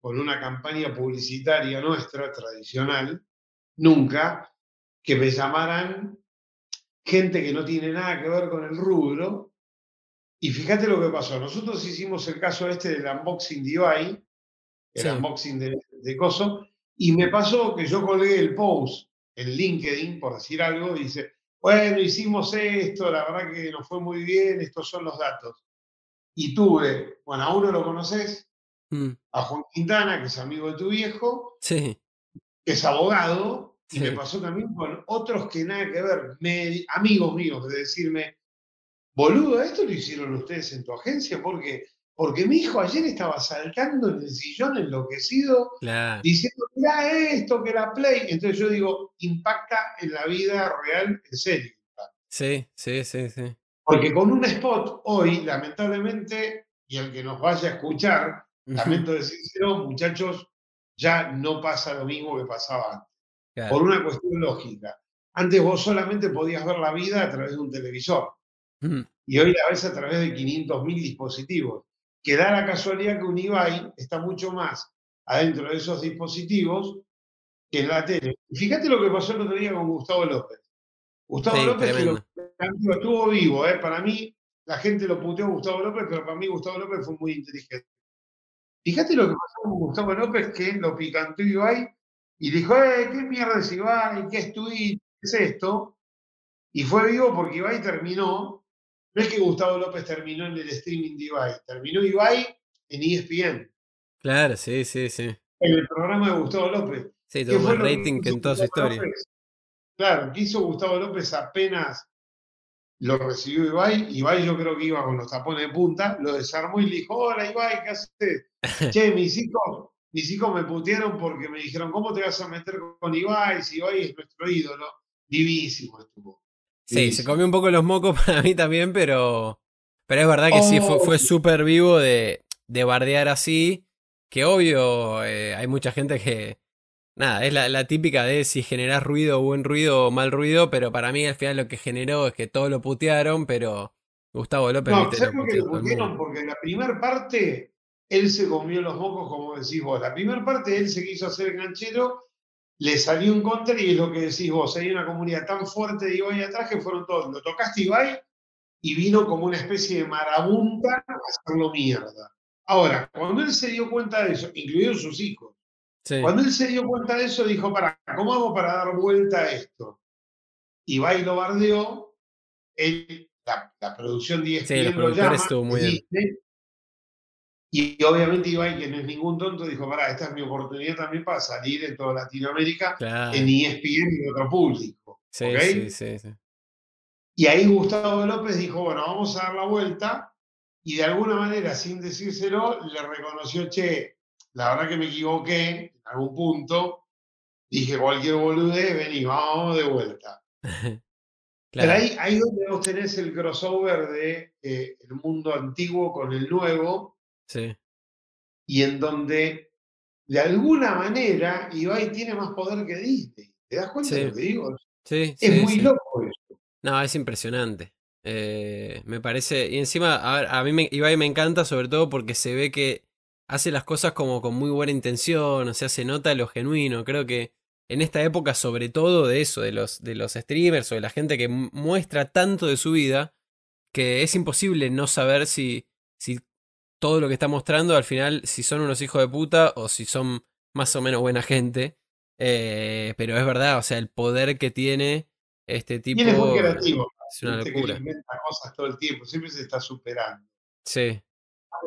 con una campaña publicitaria nuestra, tradicional, nunca, que me llamaran gente que no tiene nada que ver con el rubro. Y fíjate lo que pasó. Nosotros hicimos el caso este del unboxing de Ibai, el Sí. unboxing de, de Coso, y me pasó que yo colgué el post en LinkedIn, por decir algo, y dice, bueno, hicimos esto, la verdad que nos fue muy bien, estos son los datos. Y tuve, bueno, a uno lo conoces, mm, a Juan Quintana, que es amigo de tu viejo, sí, que es abogado, y Sí. me pasó también con otros que nada que ver, me- amigos míos, de decirme, boludo, esto lo hicieron ustedes en tu agencia, porque porque mi hijo ayer estaba saltando en el sillón enloquecido, claro. diciendo, mira esto, que la Play. Entonces yo digo, impacta en la vida real, en serio. Sí, sí, sí, sí. Porque con un spot hoy, lamentablemente, y el que nos vaya a escuchar, lamento decírselo, muchachos, ya no pasa lo mismo que pasaba antes. Claro. Por una cuestión lógica. Antes vos solamente podías ver la vida a través de un televisor y hoy la ves a través de 500.000 dispositivos. Que da la casualidad que un Ibai está mucho más adentro de esos dispositivos que en la tele. Y fíjate lo que pasó el otro día con Gustavo López. Gustavo Sí, López, que lo- estuvo vivo, ¿eh? para mí, la gente lo puteó a Gustavo López, pero para mí Gustavo López fue muy inteligente. Fíjate lo que pasó con Gustavo López, que lo picantó Ibai y dijo, eh, ¿qué mierda es Ibai? ¿Qué es Twitch? ¿Qué es esto? Y fue vivo porque Ibai terminó, no es que Gustavo López terminó en el streaming de Ibai, terminó Ibai en ESPN, Claro, sí, sí, sí. en el programa de Gustavo López. Sí, ¿Qué tuvo más que rating que en toda su Gustavo historia. López? Claro, ¿qué hizo Gustavo López apenas lo recibió Ibai? Ibai yo creo que iba con los tapones de punta, lo desarmó y le dijo, hola Ibai, ¿qué haces? Che, mis hijos, mis hijos me putearon porque me dijeron, ¿cómo te vas a meter con Ibai si Ibai es nuestro ídolo? Vivísimo estuvo. Sí, se comió un poco los mocos para mí también, pero. Pero es verdad que sí, fue, fue Obvio. súper vivo de, de bardear así. Que obvio, eh, hay mucha gente que. Nada, es la, la típica de si generás ruido, buen ruido o mal ruido, pero para mí al final lo que generó es que todos lo putearon, pero Gustavo López, No, ¿sabes lo por qué lo mundo. Porque en la primera parte él se comió los mocos, como decís vos. La primera parte él se quiso hacer ganchero, le salió en contra y es lo que decís vos. Hay una comunidad tan fuerte de Ibai atrás que fueron todos. Lo tocaste Ibai y vino como una especie de marabunta a hacerlo mierda. Ahora, cuando él se dio cuenta de eso, incluidos sus hijos, Sí, cuando él se dio cuenta de eso, dijo, para, ¿cómo hago para dar vuelta a esto? Ibai lo bardeó, él, la, la producción de Sí, ESPN lo productores llama, estuvo muy le bien. dice, y obviamente Ibai, que no es ningún tonto, dijo, pará, esta es mi oportunidad también para salir en toda Latinoamérica claro. en E ESPN y otro público. Sí, sí, sí, sí. Y ahí Gustavo López dijo, bueno, vamos a dar la vuelta, y de alguna manera, sin decírselo, le reconoció, che, la verdad que me equivoqué en algún punto, dije cualquier boludez, vení, vamos de vuelta. Pero Claro. ahí, ahí donde vos tenés el crossover de eh, el mundo antiguo con el nuevo, Sí, y en donde, de alguna manera, Ibai tiene más poder que Disney. ¿Te das cuenta de lo que digo? sí, Es sí, muy loco eso. No, es impresionante. Eh, me parece. Y encima, a, ver, a mí me, Ibai me encanta, sobre todo porque se ve que hace las cosas como con muy buena intención. O sea, se nota lo genuino. Creo que en esta época, sobre todo de eso, de los, de los streamers o de la gente que mu- muestra tanto de su vida, que es imposible no saber si, si todo lo que está mostrando al final, si son unos hijos de puta o si son más o menos buena gente. Eh, pero es verdad, o sea, el poder que tiene este tipo Y él es muy creativo. es una Viste que le locura. inventa cosas todo el tiempo, siempre se está superando. Sí,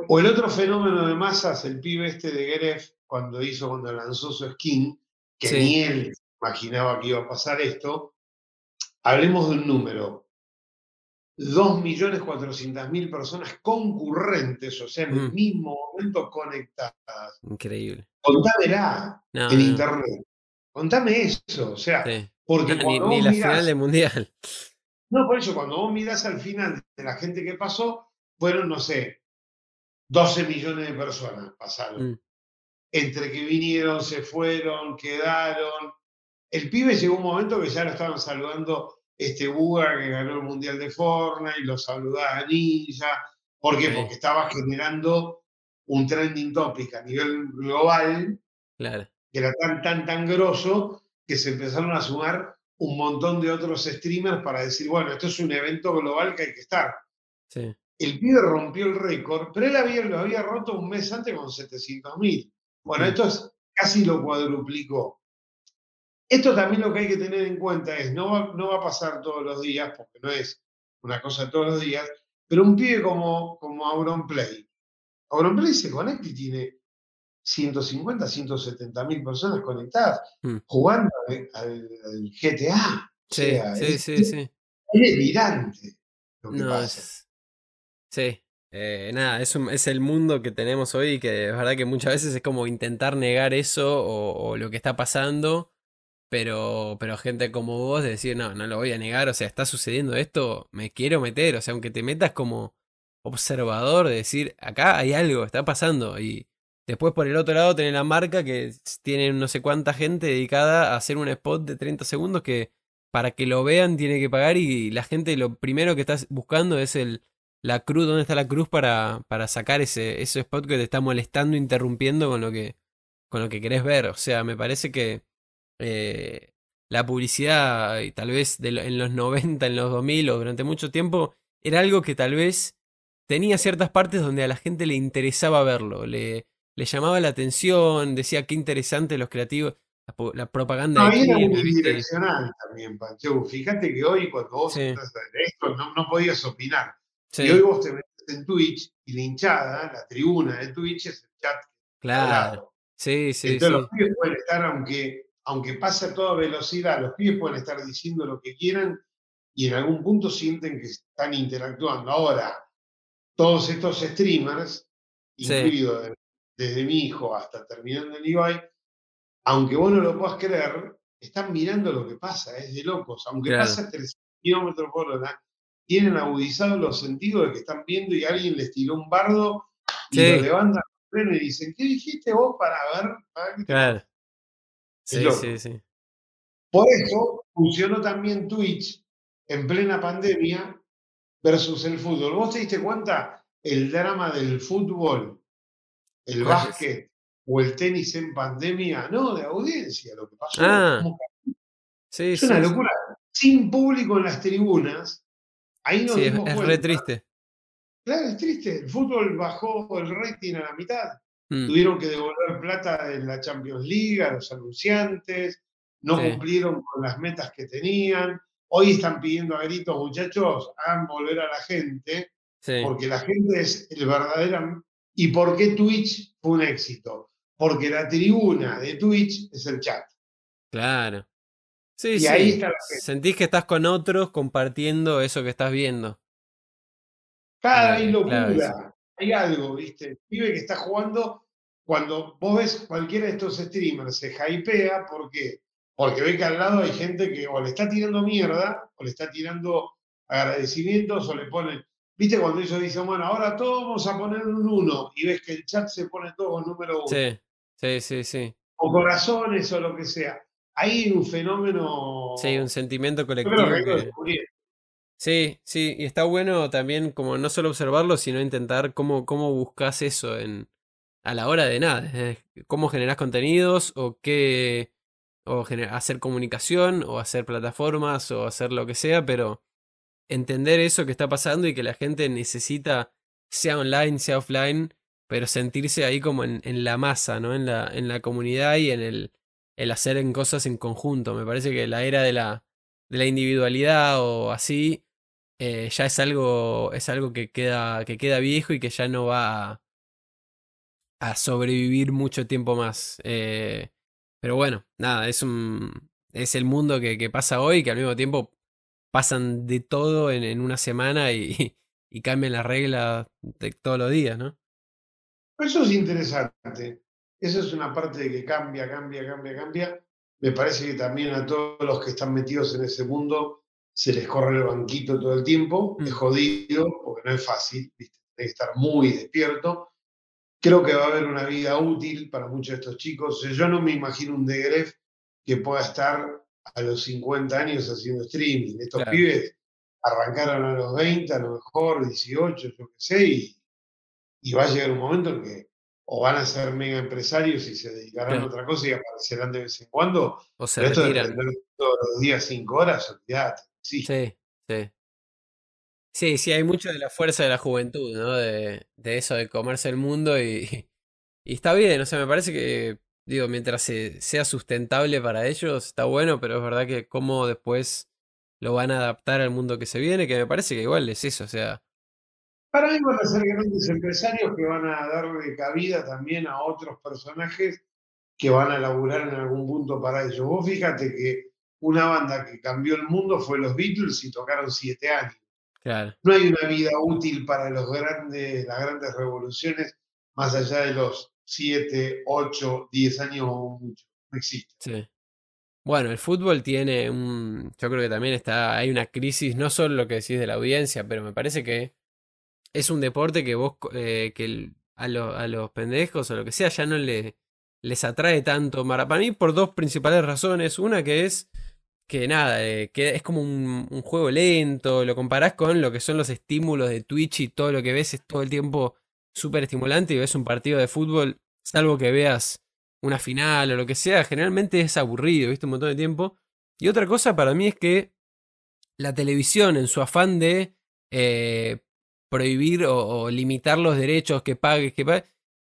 O el otro fenómeno de masas, el pibe este de Gref, cuando hizo, cuando lanzó su skin, que Sí. ni él imaginaba que iba a pasar esto. Hablemos de un número. 2.400.000 personas concurrentes, o sea, en el Mm. mismo momento conectadas. increíble. Contámela No, en no, internet. Contame eso, o sea, sí. porque No, cuando ni vos la mirás- final del mundial. No, por eso, cuando vos mirás al final de la gente que pasó, fueron, no sé, 12 millones de personas pasaron. Mm. Entre que vinieron, se fueron, quedaron. El pibe llegó un momento que ya lo estaban saludando este Buga que ganó el Mundial de Fortnite, lo saludaba a Ninja. ¿Por qué? Sí. Porque estaba generando un trending topic a nivel global Claro. que era tan, tan, tan grosso que se empezaron a sumar un montón de otros streamers para decir, bueno, esto es un evento global que hay que estar. Sí. El pibe rompió el récord, pero él había, lo había roto un mes antes con 700.000. Bueno, Mm. esto es, casi lo cuadruplicó. Esto también lo que hay que tener en cuenta es, no va, no va a pasar todos los días, porque no es una cosa todos los días, pero un pibe como, como Auronplay, Auronplay se conecta y tiene 150, 170 mil personas conectadas Mm. jugando al, al- al GTA. O Sí, sea, sí, es, sí, sí. es delirante lo que No, pasa. es. Sí. Eh, nada, es, un- es el mundo que tenemos hoy que es verdad que muchas veces es como intentar negar eso o, o lo que está pasando, pero, pero gente como vos de decir, no, no lo voy a negar, o sea, está sucediendo esto, me quiero meter, o sea, aunque te metas como observador, de decir, acá hay algo, está pasando, y después por el otro lado tenés la marca que tiene no sé cuánta gente dedicada a hacer un spot de 30 segundos que para que lo vean tiene que pagar y la gente lo primero que estás buscando es el la cruz, ¿dónde está la cruz para, para sacar ese, ese spot que te está molestando, interrumpiendo con lo que con lo que querés ver? O sea, me parece que eh, la publicidad, y tal vez en los 90, en los 2000 o durante mucho tiempo, era algo que tal vez tenía ciertas partes donde a la gente le interesaba verlo, le, le llamaba la atención, decía qué interesante los creativos, la, propaganda no, de era también, Pancho. Fíjate que hoy cuando vos entras esto no, no, podías opinar. Y hoy vos te metes en Twitch y la hinchada, la tribuna de Twitch es el chat. Claro. Sí, sí. Entonces los pibes pueden estar, aunque, aunque pase a toda velocidad, los pibes pueden estar diciendo lo que quieran y en algún punto sienten que están interactuando. Ahora, todos estos streamers, incluido desde, mi hijo hasta terminando en Ibai, aunque vos no lo puedas creer, están mirando lo que pasa, es de locos. Aunque pasa 300 kilómetros por hora, tienen agudizados los sentidos de que están viendo y alguien les tiró un bardo y lo levantan y dicen, ¿qué dijiste vos para ver? Claro. Sí, sí, sí. Por eso funcionó también Twitch en plena pandemia versus el fútbol. ¿Vos te diste cuenta el drama del fútbol, el básquet o el tenis en pandemia? No, de audiencia, lo que pasó. Ah. sí, es una locura. Sin público en las tribunas, ahí nos sí, es, re triste. Claro, es triste. El fútbol bajó el rating a la mitad. Mm. Tuvieron que devolver plata en la Champions League a los anunciantes, no cumplieron con las metas que tenían. Hoy están pidiendo a gritos, muchachos, hagan volver a la gente, porque la gente es el verdadero... ¿Y por qué Twitch fue un éxito? Porque la tribuna de Twitch es el chat. Claro. Sí, y ahí está Sentís que estás con otros compartiendo eso que estás viendo. Cada hay locura. Hay algo, ¿viste? El pibe que está jugando, cuando vos ves cualquiera de estos streamers, se hypea, ¿por qué? Porque ve que al lado hay gente que o le está tirando mierda, o le está tirando agradecimientos, o le ponen. ¿Viste cuando ellos dicen, bueno, ahora todos vamos a poner un uno, y ves que el chat se pone todo número uno? Sí, sí, sí, sí. O corazones o lo que sea. Hay un fenómeno. Sí, un sentimiento colectivo. Sí, sí, y está bueno también como no solo observarlo, sino intentar cómo, cómo buscas eso en, a la hora de nada. cómo generas contenidos o qué o hacer comunicación, o hacer plataformas, o hacer lo que sea, pero entender eso que está pasando y que la gente necesita, sea online, sea offline, pero sentirse ahí como en, en la masa, ¿no? En la, en la comunidad y en el, el hacer en cosas en conjunto. Me parece que la era de la, de la individualidad o así eh, ya es algo, es algo que, queda, que queda viejo y que ya no va a, sobrevivir mucho tiempo más. Eh, pero bueno, nada, es un. Es el mundo que, que, pasa hoy, que al mismo tiempo pasan de todo en, en una semana y, y, cambian las reglas de todos los días, ¿no? Eso es interesante. Eso es una parte de que cambia, cambia, cambia, cambia. Me parece que también a todos los que están metidos en ese mundo se les corre el banquito todo el tiempo. Es mm. jodido, porque no es fácil, ¿viste? que estar muy despierto. Creo que va a haber una vida útil para muchos de estos chicos. Yo no me imagino un Degref que pueda estar a los 50 años haciendo streaming. Estos pibes arrancaron a los 20, a lo mejor 18, yo qué sé, y, va a llegar un momento en que o van a ser mega empresarios y se dedicarán a otra cosa y aparecerán de vez en cuando. O se esto de todos los días 5 horas, olvídate. Sí. Sí, sí. Sí, sí, hay mucho de la fuerza de la juventud, ¿no? De, de eso, de comerse el mundo y, y está bien, o sea, me parece que, digo, mientras sea sustentable para ellos, está bueno, pero es verdad que cómo después lo van a adaptar al mundo que se viene, que me parece que igual es eso, o sea. Para mí van a ser grandes empresarios que van a darle cabida también a otros personajes que van a laburar en algún punto para ellos. Vos fíjate que una banda que cambió el mundo fue los Beatles y tocaron siete años. No hay una vida útil para los grandes, las grandes revoluciones más allá de los 7, 8, 10 años o mucho. No existe. Sí. Bueno, el fútbol tiene un. Yo creo que también está. Hay una crisis, no solo lo que decís de la audiencia, pero me parece que es un deporte que vos. Eh, que a, a, los pendejos o lo que sea ya no le, les atrae tanto. Para mí, por dos principales razones. Una que es que nada, eh, que es como un, juego lento, lo comparás con lo que son los estímulos de Twitch y todo lo que ves es todo el tiempo súper estimulante y ves un partido de fútbol, salvo que veas una final o lo que sea, generalmente es aburrido, ¿viste? Un montón de tiempo. Y otra cosa para mí es que la televisión, en su afán de eh, prohibir o, limitar los derechos que pagues, que pagues,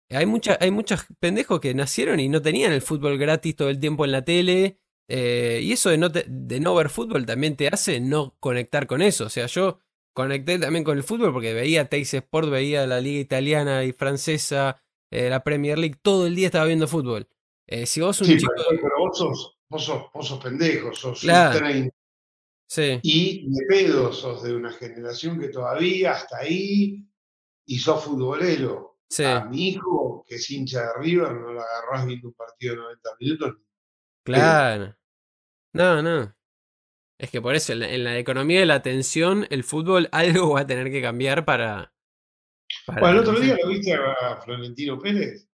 hay, mucha, hay muchos pendejos que nacieron y no tenían el fútbol gratis todo el tiempo en la tele. Eh, y eso de no, de no ver fútbol también te hace no conectar con eso. O sea, yo conecté también con el fútbol porque veía Teis Sport, veía la liga italiana y francesa, eh, la Premier League, todo el día estaba viendo fútbol. Eh, si vos un sí, chico... Pero, vos, sos, vos, sos, vos sos pendejo, sos claro. 30. Sí. Y de pedo sos de una generación que todavía hasta ahí y sos futbolero. Sí. A mi hijo, que es hincha de River, no lo agarrás viendo un partido de 90 minutos. Claro. No, no. Es que por eso, en la, economía de la atención, el fútbol algo va a tener que cambiar para. bueno, el otro día lo viste a Florentino Pérez.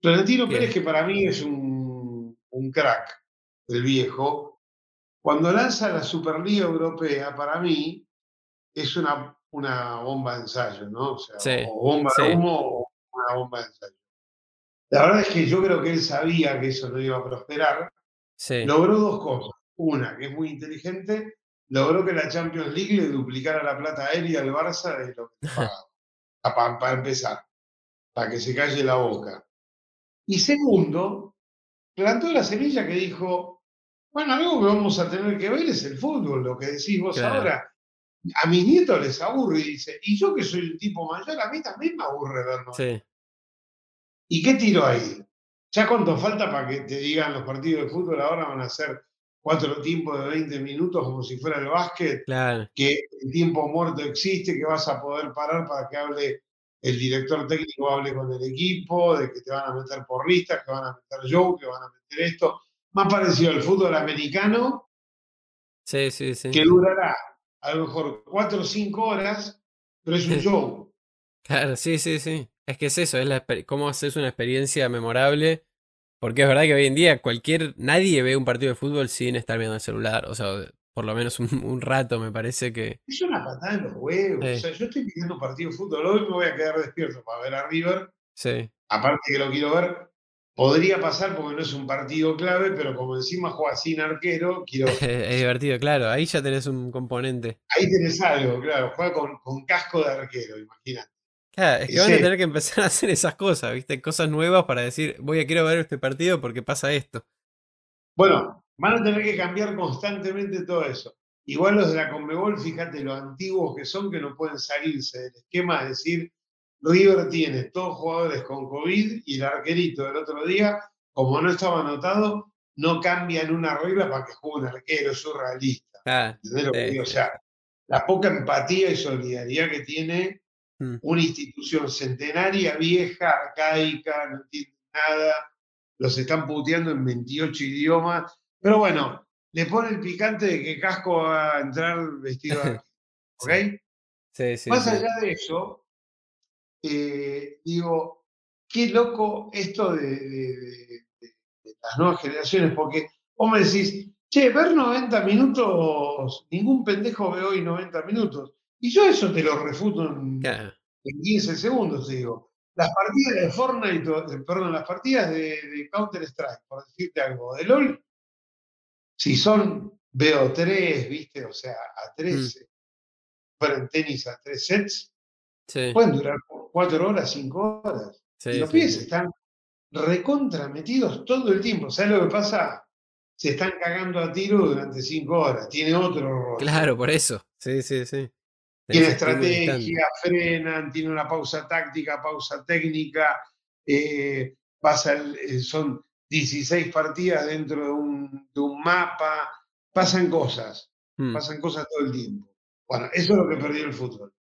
Florentino Pérez, que para mí es un, un crack, el viejo, cuando lanza la Superliga Europea, para mí es una, una bomba de ensayo, ¿no? O sea, o bomba de humo o una bomba de ensayo. La verdad es que yo creo que él sabía que eso no iba a prosperar. Logró dos cosas. Una, que es muy inteligente, logró que la Champions League le duplicara la plata aérea al Barça de lo que pagaba. para, empezar, para que se calle la boca. Y segundo, plantó la semilla que dijo, bueno, algo que vamos a tener que ver es el fútbol, lo que decís vos ahora. A mis nietos les aburre y dice, y yo que soy un tipo mayor, a mí también me aburre vernos. Sí. ¿Y qué tiro ahí? Ya cuánto falta para que te digan los partidos de fútbol ahora van a ser cuatro tiempos de 20 minutos como si fuera el básquet, que el tiempo muerto existe, que vas a poder parar para que hable el director técnico, hable con el equipo, de que te van a meter porristas, que van a meter show, que van a meter esto. Más parecido al fútbol americano, sí, sí, sí. que durará a lo mejor cuatro o cinco horas, pero es un show. Claro, sí, sí, sí. Es que es eso, es la, cómo haces una experiencia memorable porque es verdad que hoy en día cualquier. Nadie ve un partido de fútbol sin estar viendo el celular. O sea, por lo menos un, rato me parece que. Es una patada en los huevos. O sea, yo estoy viendo un partido de fútbol. Hoy me voy a quedar despierto para ver a River. Sí. Aparte que lo quiero ver. Podría pasar porque no es un partido clave, pero como encima juega sin arquero, quiero. es divertido, claro. Ahí ya tenés un componente. Ahí tenés algo, claro. Juega con, con casco de arquero, imagínate es que van a tener que empezar a hacer esas cosas, ¿viste? Cosas nuevas para decir, voy a quiero ver este partido porque pasa esto. Bueno, van a tener que cambiar constantemente todo eso. Igual los de la Conmebol, fíjate lo antiguos que son, que no pueden salirse del esquema, es decir, River tiene todos jugadores con COVID y el arquerito del otro día, como no estaba anotado, no cambian una regla para que juegue un arquero surrealista. Ah, lo que digo? O sea, la poca empatía y solidaridad que tiene Mm. Una institución centenaria, vieja, arcaica, no entiende nada, los están puteando en 28 idiomas, pero bueno, le pone el picante de que Casco va a entrar vestido de ¿ok? Sí, sí, Más allá de eso, eh, digo, qué loco esto de, las nuevas generaciones, porque vos me decís, che, ver 90 minutos, ningún pendejo ve hoy 90 minutos. Y yo eso te lo refuto en, 15 segundos, digo. Las partidas de Fortnite, eh, perdón, las partidas de, Counter-Strike, por decirte algo, de LOL, si son BO3, ¿viste? O sea, a 13, fueron mm. tenis a tres sets, pueden durar 4 horas, 5 horas. y los pies están recontrametidos todo el tiempo. ¿Sabes lo que pasa? Se están cagando a tiro durante 5 horas. Tiene otro rol. Claro, por eso. Sí, sí, sí. Tiene estrategia, frenan, tiene una pausa táctica, pausa técnica, eh, eh, son 16 partidas dentro de un, mapa, pasan cosas, hmm. pasan cosas todo el tiempo. Bueno, eso es lo que perdió el fútbol.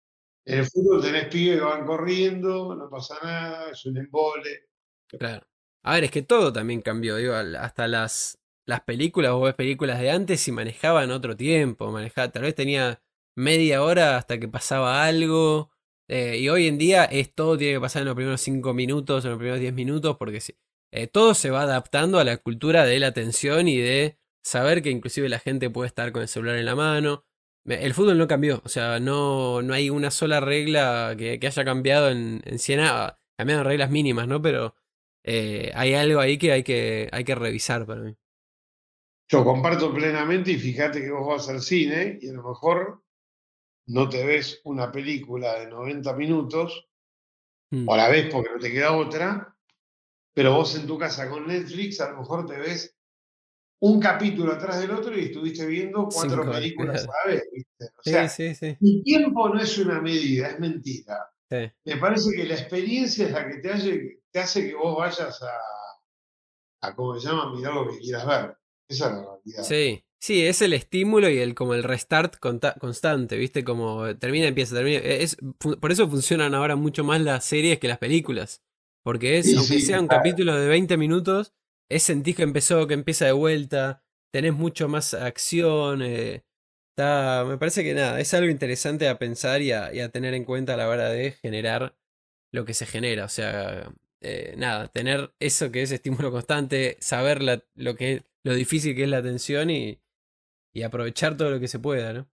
En el fútbol tenés pibes que van corriendo, no pasa nada, es un embole. Claro. A ver, es que todo también cambió, digo, hasta las, las películas, vos ves películas de antes y manejaban otro tiempo, manejaba, tal vez tenía media hora hasta que pasaba algo. Eh, y hoy en día es todo tiene que pasar en los primeros 5 minutos, en los primeros 10 minutos, porque eh, todo se va adaptando a la cultura de la atención y de saber que inclusive la gente puede estar con el celular en la mano. El fútbol no cambió, o sea, no, no hay una sola regla que, haya cambiado en, en 100 años, cambiaron reglas mínimas, ¿no? Pero eh, hay algo ahí que hay, que hay que revisar para mí. Yo comparto plenamente y fíjate que vos vas al cine y a lo mejor no te ves una película de 90 minutos, Mm. o la ves porque no te queda otra, pero vos en tu casa con Netflix a lo mejor te ves un capítulo atrás del otro y estuviste viendo cuatro Cinco películas a la vez, ¿viste? O Sí, sea, sí, sí, el tiempo no es una medida, es mentira. Me parece que la experiencia es la que te hace, te hace que vos vayas a, a, ¿cómo se llama?, mirar lo que quieras ver. Esa es la realidad. Sí, sí, es el estímulo y el como el restart constante, ¿viste? Como termina, empieza, termina. e, Es, por eso funcionan ahora mucho más las series que las películas. Porque es, Sí, aunque sí, sea un claro. capítulo de 20 minutos, es sentís que empezó, que empieza de vuelta, tenés mucho más acción. eh, está, me parece que nada, es algo interesante a pensar y a, tener en cuenta a la hora de generar lo que se genera. O sea, eh, nada, tener eso que es estímulo constante, saber lo que lo difícil que es la atención y, y aprovechar todo lo que se pueda, ¿no?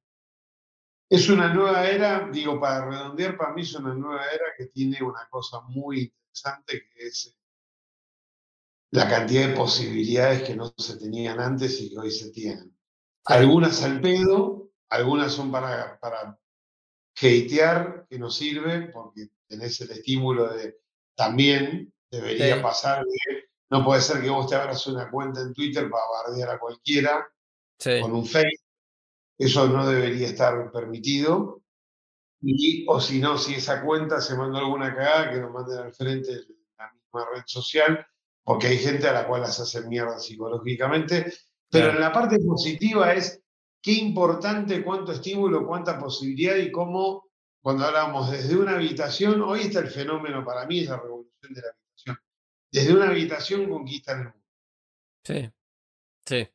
Es una nueva era, digo, para redondear, para mí es una nueva era que tiene una cosa muy interesante que es la cantidad de posibilidades que no se tenían antes y que hoy se tienen. Algunas al pedo, algunas son para, para hatear, que no sirve, porque tenés el estímulo de también debería Sí. pasar que no puede ser que vos te abras una cuenta en Twitter para bardear a cualquiera Sí, con un fake. Eso no debería estar permitido. Y, o si no, si esa cuenta se mandó alguna cagada, que nos manden al frente de la misma red social, porque hay gente a la cual las hacen mierda psicológicamente. Pero Claro. en la parte positiva es qué importante, cuánto estímulo, cuánta posibilidad y cómo, cuando hablamos desde una habitación, hoy está el fenómeno para mí, es la revolución de la habitación. Desde una habitación conquistan el mundo. sí, sí.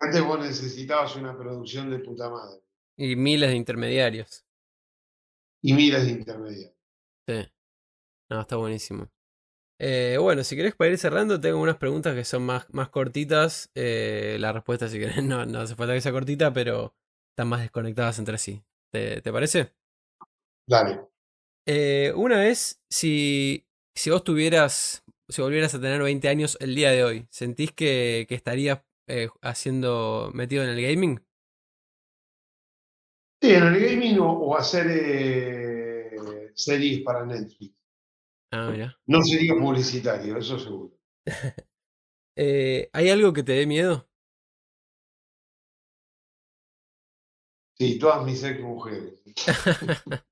Antes vos necesitabas una producción de puta madre Y miles de intermediarios. y miles de intermediarios. Sí. No, está buenísimo. Eh, bueno, si querés para ir cerrando, tengo unas preguntas que son más, más cortitas. Eh, la respuesta, si querés, no, no hace falta que sea cortita, pero están más desconectadas entre sí. ¿Te, te parece? Dale. Eh, una es, si, si vos tuvieras, si volvieras a tener 20 años el día de hoy, ¿sentís que, que estarías eh, haciendo, metido en el gaming? Sí, en el gaming o, o hacer series para Netflix. Ah, mira. No sería publicitario, eso seguro. Eh, ¿hay algo que te dé miedo? Sí, todas mis ex mujeres.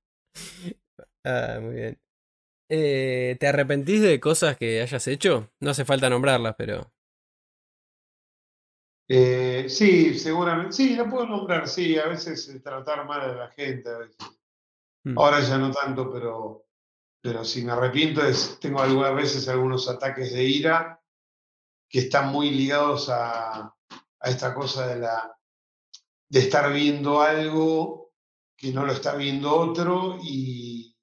ah, muy bien. Eh, ¿te arrepentís de cosas que hayas hecho? No hace falta nombrarlas, pero... Eh, sí, seguramente. Sí, la puedo nombrar, sí. A veces tratar mal a la gente, a veces. Mm. Ahora ya no tanto, pero, pero si me arrepiento es, tengo algunas veces algunos ataques de ira que están muy ligados a, a esta cosa de la de estar viendo algo que no lo está viendo otro y,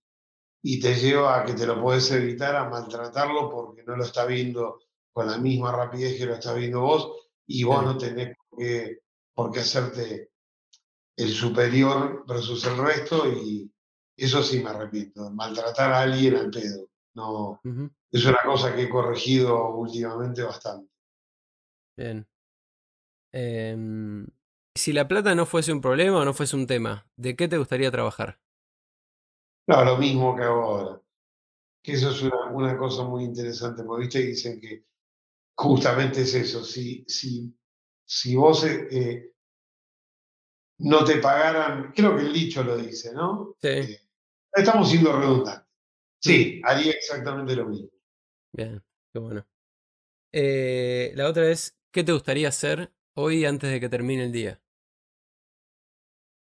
y te lleva a que te lo puedes evitar, a maltratarlo porque no lo está viendo con la misma rapidez que lo está viendo vos y vos Sí. no tenés por qué, por qué hacerte el superior versus el resto y eso sí me arrepiento, maltratar a alguien al pedo. No, es una cosa que he corregido últimamente bastante. Bien. Em, si la plata no fuese un problema o no fuese un tema, ¿de qué te gustaría trabajar? No, lo mismo que hago ahora. Que eso es una, una cosa muy interesante, porque viste dicen que justamente es eso. Si, si, si vos eh, no te pagaran, creo que el dicho lo dice, ¿no? Sí, Eh, estamos siendo redundantes. Sí, haría exactamente lo mismo. bien, qué bueno. Eh, la otra es, ¿qué te gustaría hacer hoy antes de que termine el día?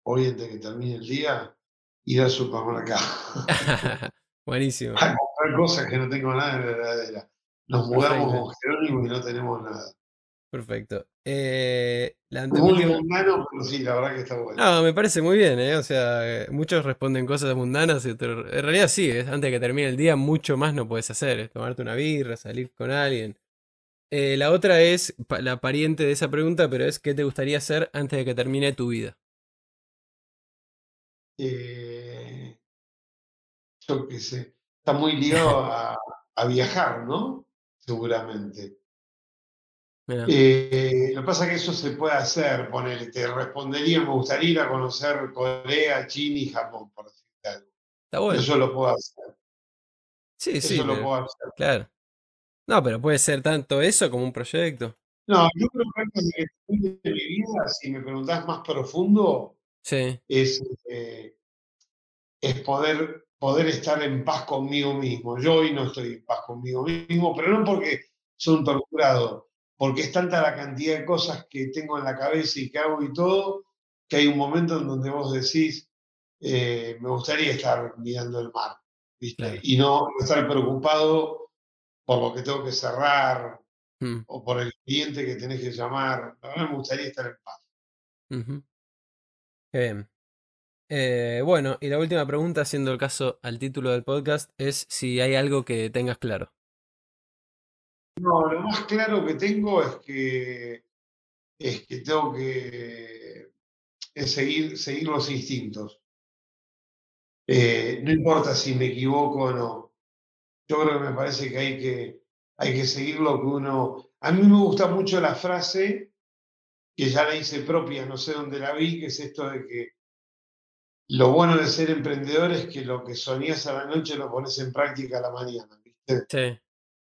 Hoy, antes que termine el día, ir al supermercado Buenísimo. a comprar cosas que no tengo nada en la heladera. Nos mudamos con Jerónimo y no tenemos nada. Perfecto. Eh, la anteúltima- mundano, pero sí, la verdad que está bueno. No, me parece muy bien, ¿eh? O sea, muchos responden cosas mundanas y otros- En realidad sí, es antes de que termine el día, mucho más no puedes hacer. Es tomarte una birra, salir con alguien. Eh, la otra es la pariente de esa pregunta, pero es ¿qué te gustaría hacer antes de que termine tu vida? eh, yo qué sé, está muy ligado a, a viajar, ¿no? seguramente. Eh, lo que pasa es que eso se puede hacer, ponele, te respondería, me gustaría ir a conocer Corea, China y Japón, por decirte algo. Está bueno. Eso lo puedo hacer. Sí, sí, Eso lo pero- puedo hacer. claro. No, pero puede ser tanto eso como un proyecto. No, yo creo que de mi vida, si me preguntás más profundo, Sí, es, eh, es poder, poder estar en paz conmigo mismo. Yo hoy no estoy en paz conmigo mismo, pero no porque soy un torturado, porque es tanta la cantidad de cosas que tengo en la cabeza y que hago y todo, que hay un momento en donde vos decís, eh, me gustaría estar mirando el mar, ¿viste? Claro. Y no estar preocupado por lo que tengo que cerrar Mm, o por el cliente que tenés que llamar. La verdad me gustaría estar en paz. Qué bien. Eh, bueno, y la última pregunta, haciendo el caso al título del podcast, es si hay algo que tengas claro. No, lo más claro que tengo es que, es que tengo que es seguir, seguir los instintos. Eh, no importa si me equivoco o no. Yo creo que me parece que hay que, hay que seguir lo que uno... A mí me gusta mucho la frase, que ya la hice propia, no sé dónde la vi, que es esto de que lo bueno de ser emprendedor es que lo que soñás a la noche lo pones en práctica a la mañana, ¿viste? Sí,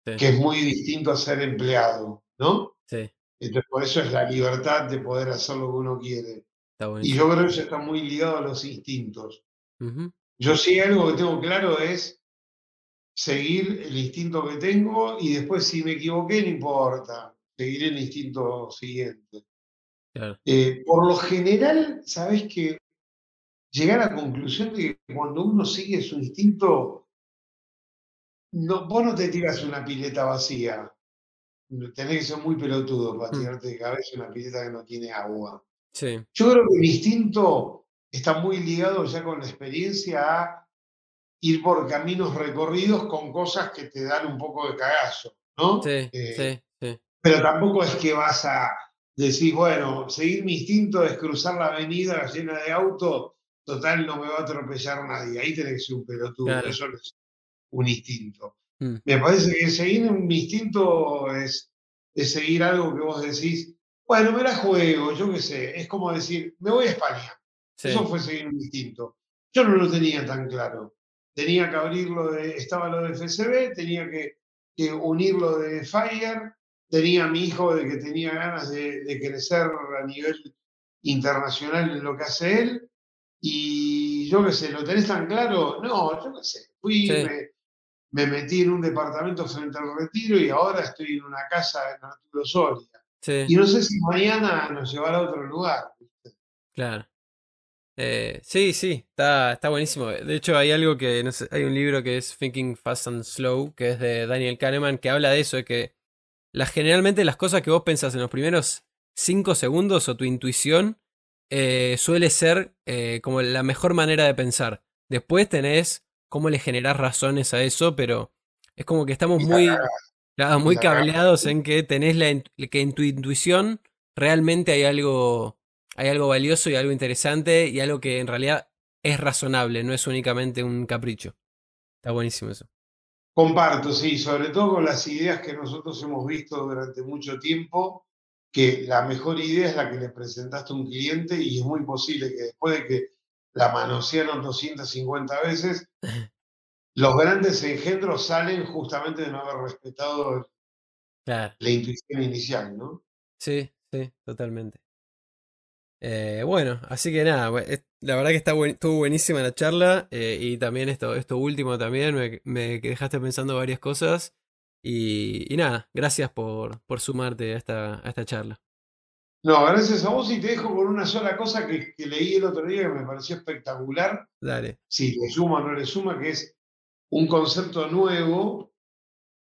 Que es muy distinto a ser empleado, ¿no? sí, Entonces, por eso es la libertad de poder hacer lo que uno quiere. está Y yo creo que eso está muy ligado a los instintos. Yo sí algo que tengo claro es seguir el instinto que tengo y después si me equivoqué no importa, seguir el instinto siguiente. claro. Eh, por lo general, sabes que llegar a la conclusión de que cuando uno sigue su instinto, no, vos no te tiras una pileta vacía. Tenés que ser muy pelotudo para Mm. tirarte de cabeza una pileta que no tiene agua. Sí, Yo creo que el instinto está muy ligado ya con la experiencia a ir por caminos recorridos con cosas que te dan un poco de cagazo, ¿no? sí, Eh, sí, sí, Pero tampoco es que vas a decir, bueno, seguir mi instinto es cruzar la avenida llena de autos, total no me va a atropellar nadie. Ahí tenés que ser un pelotudo, Claro. eso no es un instinto. Mm. Me parece que seguir un instinto es, es seguir algo que vos decís, bueno, me la juego, yo qué sé, es como decir, me voy a España. sí, Eso fue seguir un instinto. Yo no lo tenía tan claro. Tenía que abrirlo de, estaba lo de FCB, tenía que, que unirlo de Fire, tenía a mi hijo de que tenía ganas de, de crecer a nivel internacional en lo que hace él. Y yo qué sé, ¿lo tenés tan claro? No, yo qué sé. Fui, Sí. me, me metí en un departamento frente al retiro y ahora estoy en una casa en Arturo Soria. sí, Y no sé si mañana nos llevará a otro lugar. claro. Eh, sí, sí, está, está buenísimo. De hecho, hay algo que, no sé, hay un libro que es Thinking Fast and Slow, que es de Daniel Kahneman, que habla de eso, de que generalmente las cosas que vos pensás en los primeros cinco segundos o tu intuición eh, suele ser eh, como la mejor manera de pensar. Después tenés cómo le generás razones a eso, pero es como que estamos muy, claro, muy cableados en que tenés la, que en tu intuición realmente hay algo, hay algo valioso y algo interesante y algo que en realidad es razonable, no es únicamente un capricho. Está buenísimo eso. Comparto, sí, sobre todo con las ideas que nosotros hemos visto durante mucho tiempo, que la mejor idea es la que le presentaste a un cliente y es muy posible que después de que la manosearon 250 veces, los grandes engendros salen justamente de no haber respetado Claro. la intuición inicial, ¿no? Sí, sí, totalmente. Eh, bueno, así que nada, la verdad que está buen- estuvo buenísima la charla eh, y también esto, esto último también, me, me dejaste pensando varias cosas y, y nada, gracias por, por sumarte a esta, a esta charla. No, gracias a vos y te dejo con una sola cosa que, que leí el otro día que me pareció espectacular, Dale. si le suma o no le suma, que es un concepto nuevo,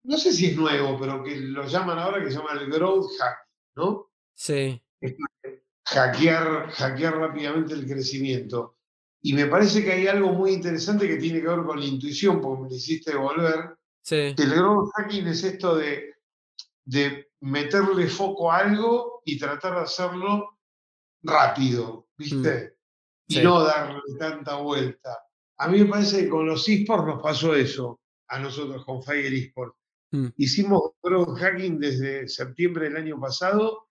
no sé si es nuevo, pero que lo llaman ahora que se llama el growth hack, ¿no? Sí, Hackear, hackear rápidamente el crecimiento. Y me parece que hay algo muy interesante que tiene que ver con la intuición, porque me lo hiciste volver. sí, El growth hacking es esto de, de meterle foco a algo y tratar de hacerlo rápido, ¿viste? Y Sí. no darle tanta vuelta. A mí me parece que con los esports nos pasó eso, a nosotros con Fire eSports. Mm. Hicimos growth hacking desde septiembre del año pasado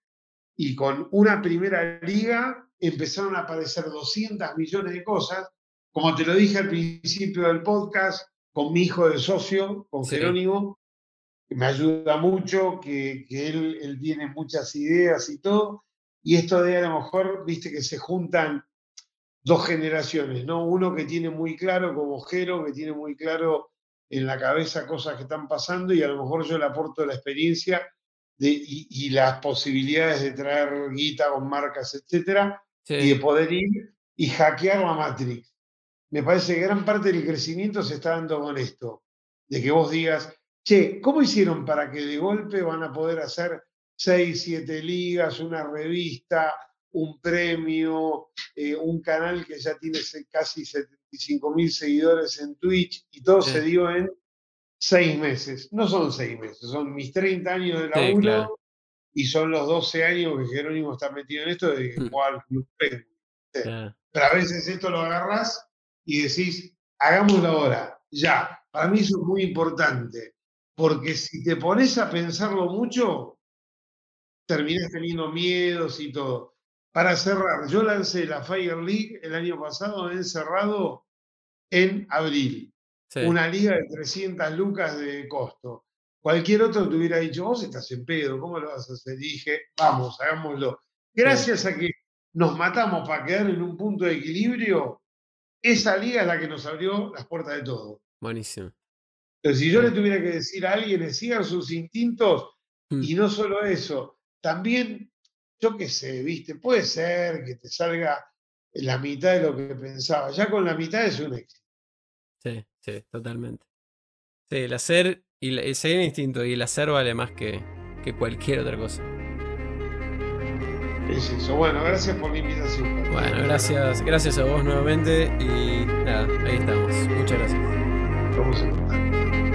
y con una primera liga empezaron a aparecer 200 millones de cosas. Como te lo dije al principio del podcast, con mi hijo de socio, con Jerónimo, me ayuda mucho, que, él, él, tiene muchas ideas y todo. Y esto de a lo mejor, viste que se juntan dos generaciones, ¿no? Uno que tiene muy claro, como Jero, que tiene muy claro en la cabeza cosas que están pasando y a lo mejor yo le aporto la experiencia de, y, las posibilidades de traer guita con marcas, etcétera, y de poder ir y hackear la Matrix. Me parece que gran parte del crecimiento se está dando con esto, de que vos digas, che, ¿cómo hicieron para que de golpe van a poder hacer seis, siete ligas, una revista, un premio, eh, un canal que ya tiene casi 75 mil seguidores en Twitch y todo se dio en seis meses. No son seis meses, son mis 30 años de laburo y son los 12 años que Jerónimo está metido en esto de mm. jugar Club Pero a veces esto lo agarras y decís, hagámoslo ahora, ya. Para mí eso es muy importante, porque si te pones a pensarlo mucho, terminas teniendo miedos y todo. Para cerrar, yo lancé la Fire League el año pasado encerrado en abril. Una liga de 300 lucas de costo. Cualquier otro te hubiera dicho, vos estás en pedo, ¿cómo lo vas a hacer? dije, vamos, hagámoslo. Gracias a que nos matamos para quedar en un punto de equilibrio, esa liga es la que nos abrió las puertas de todo. Buenísimo. Entonces, si yo le tuviera que decir a alguien, sigan sus instintos, hmm. y no solo eso, también, yo qué sé, viste, puede ser que te salga la mitad de lo que pensaba. Ya con la mitad es un éxito. Sí, sí, totalmente. Sí, el hacer y el seguir instinto y el hacer vale más que, que cualquier otra cosa. Es eso. Bueno, gracias por la invitación. Bueno, gracias, gracias a vos nuevamente y nada, ahí estamos. Muchas gracias. Vamos a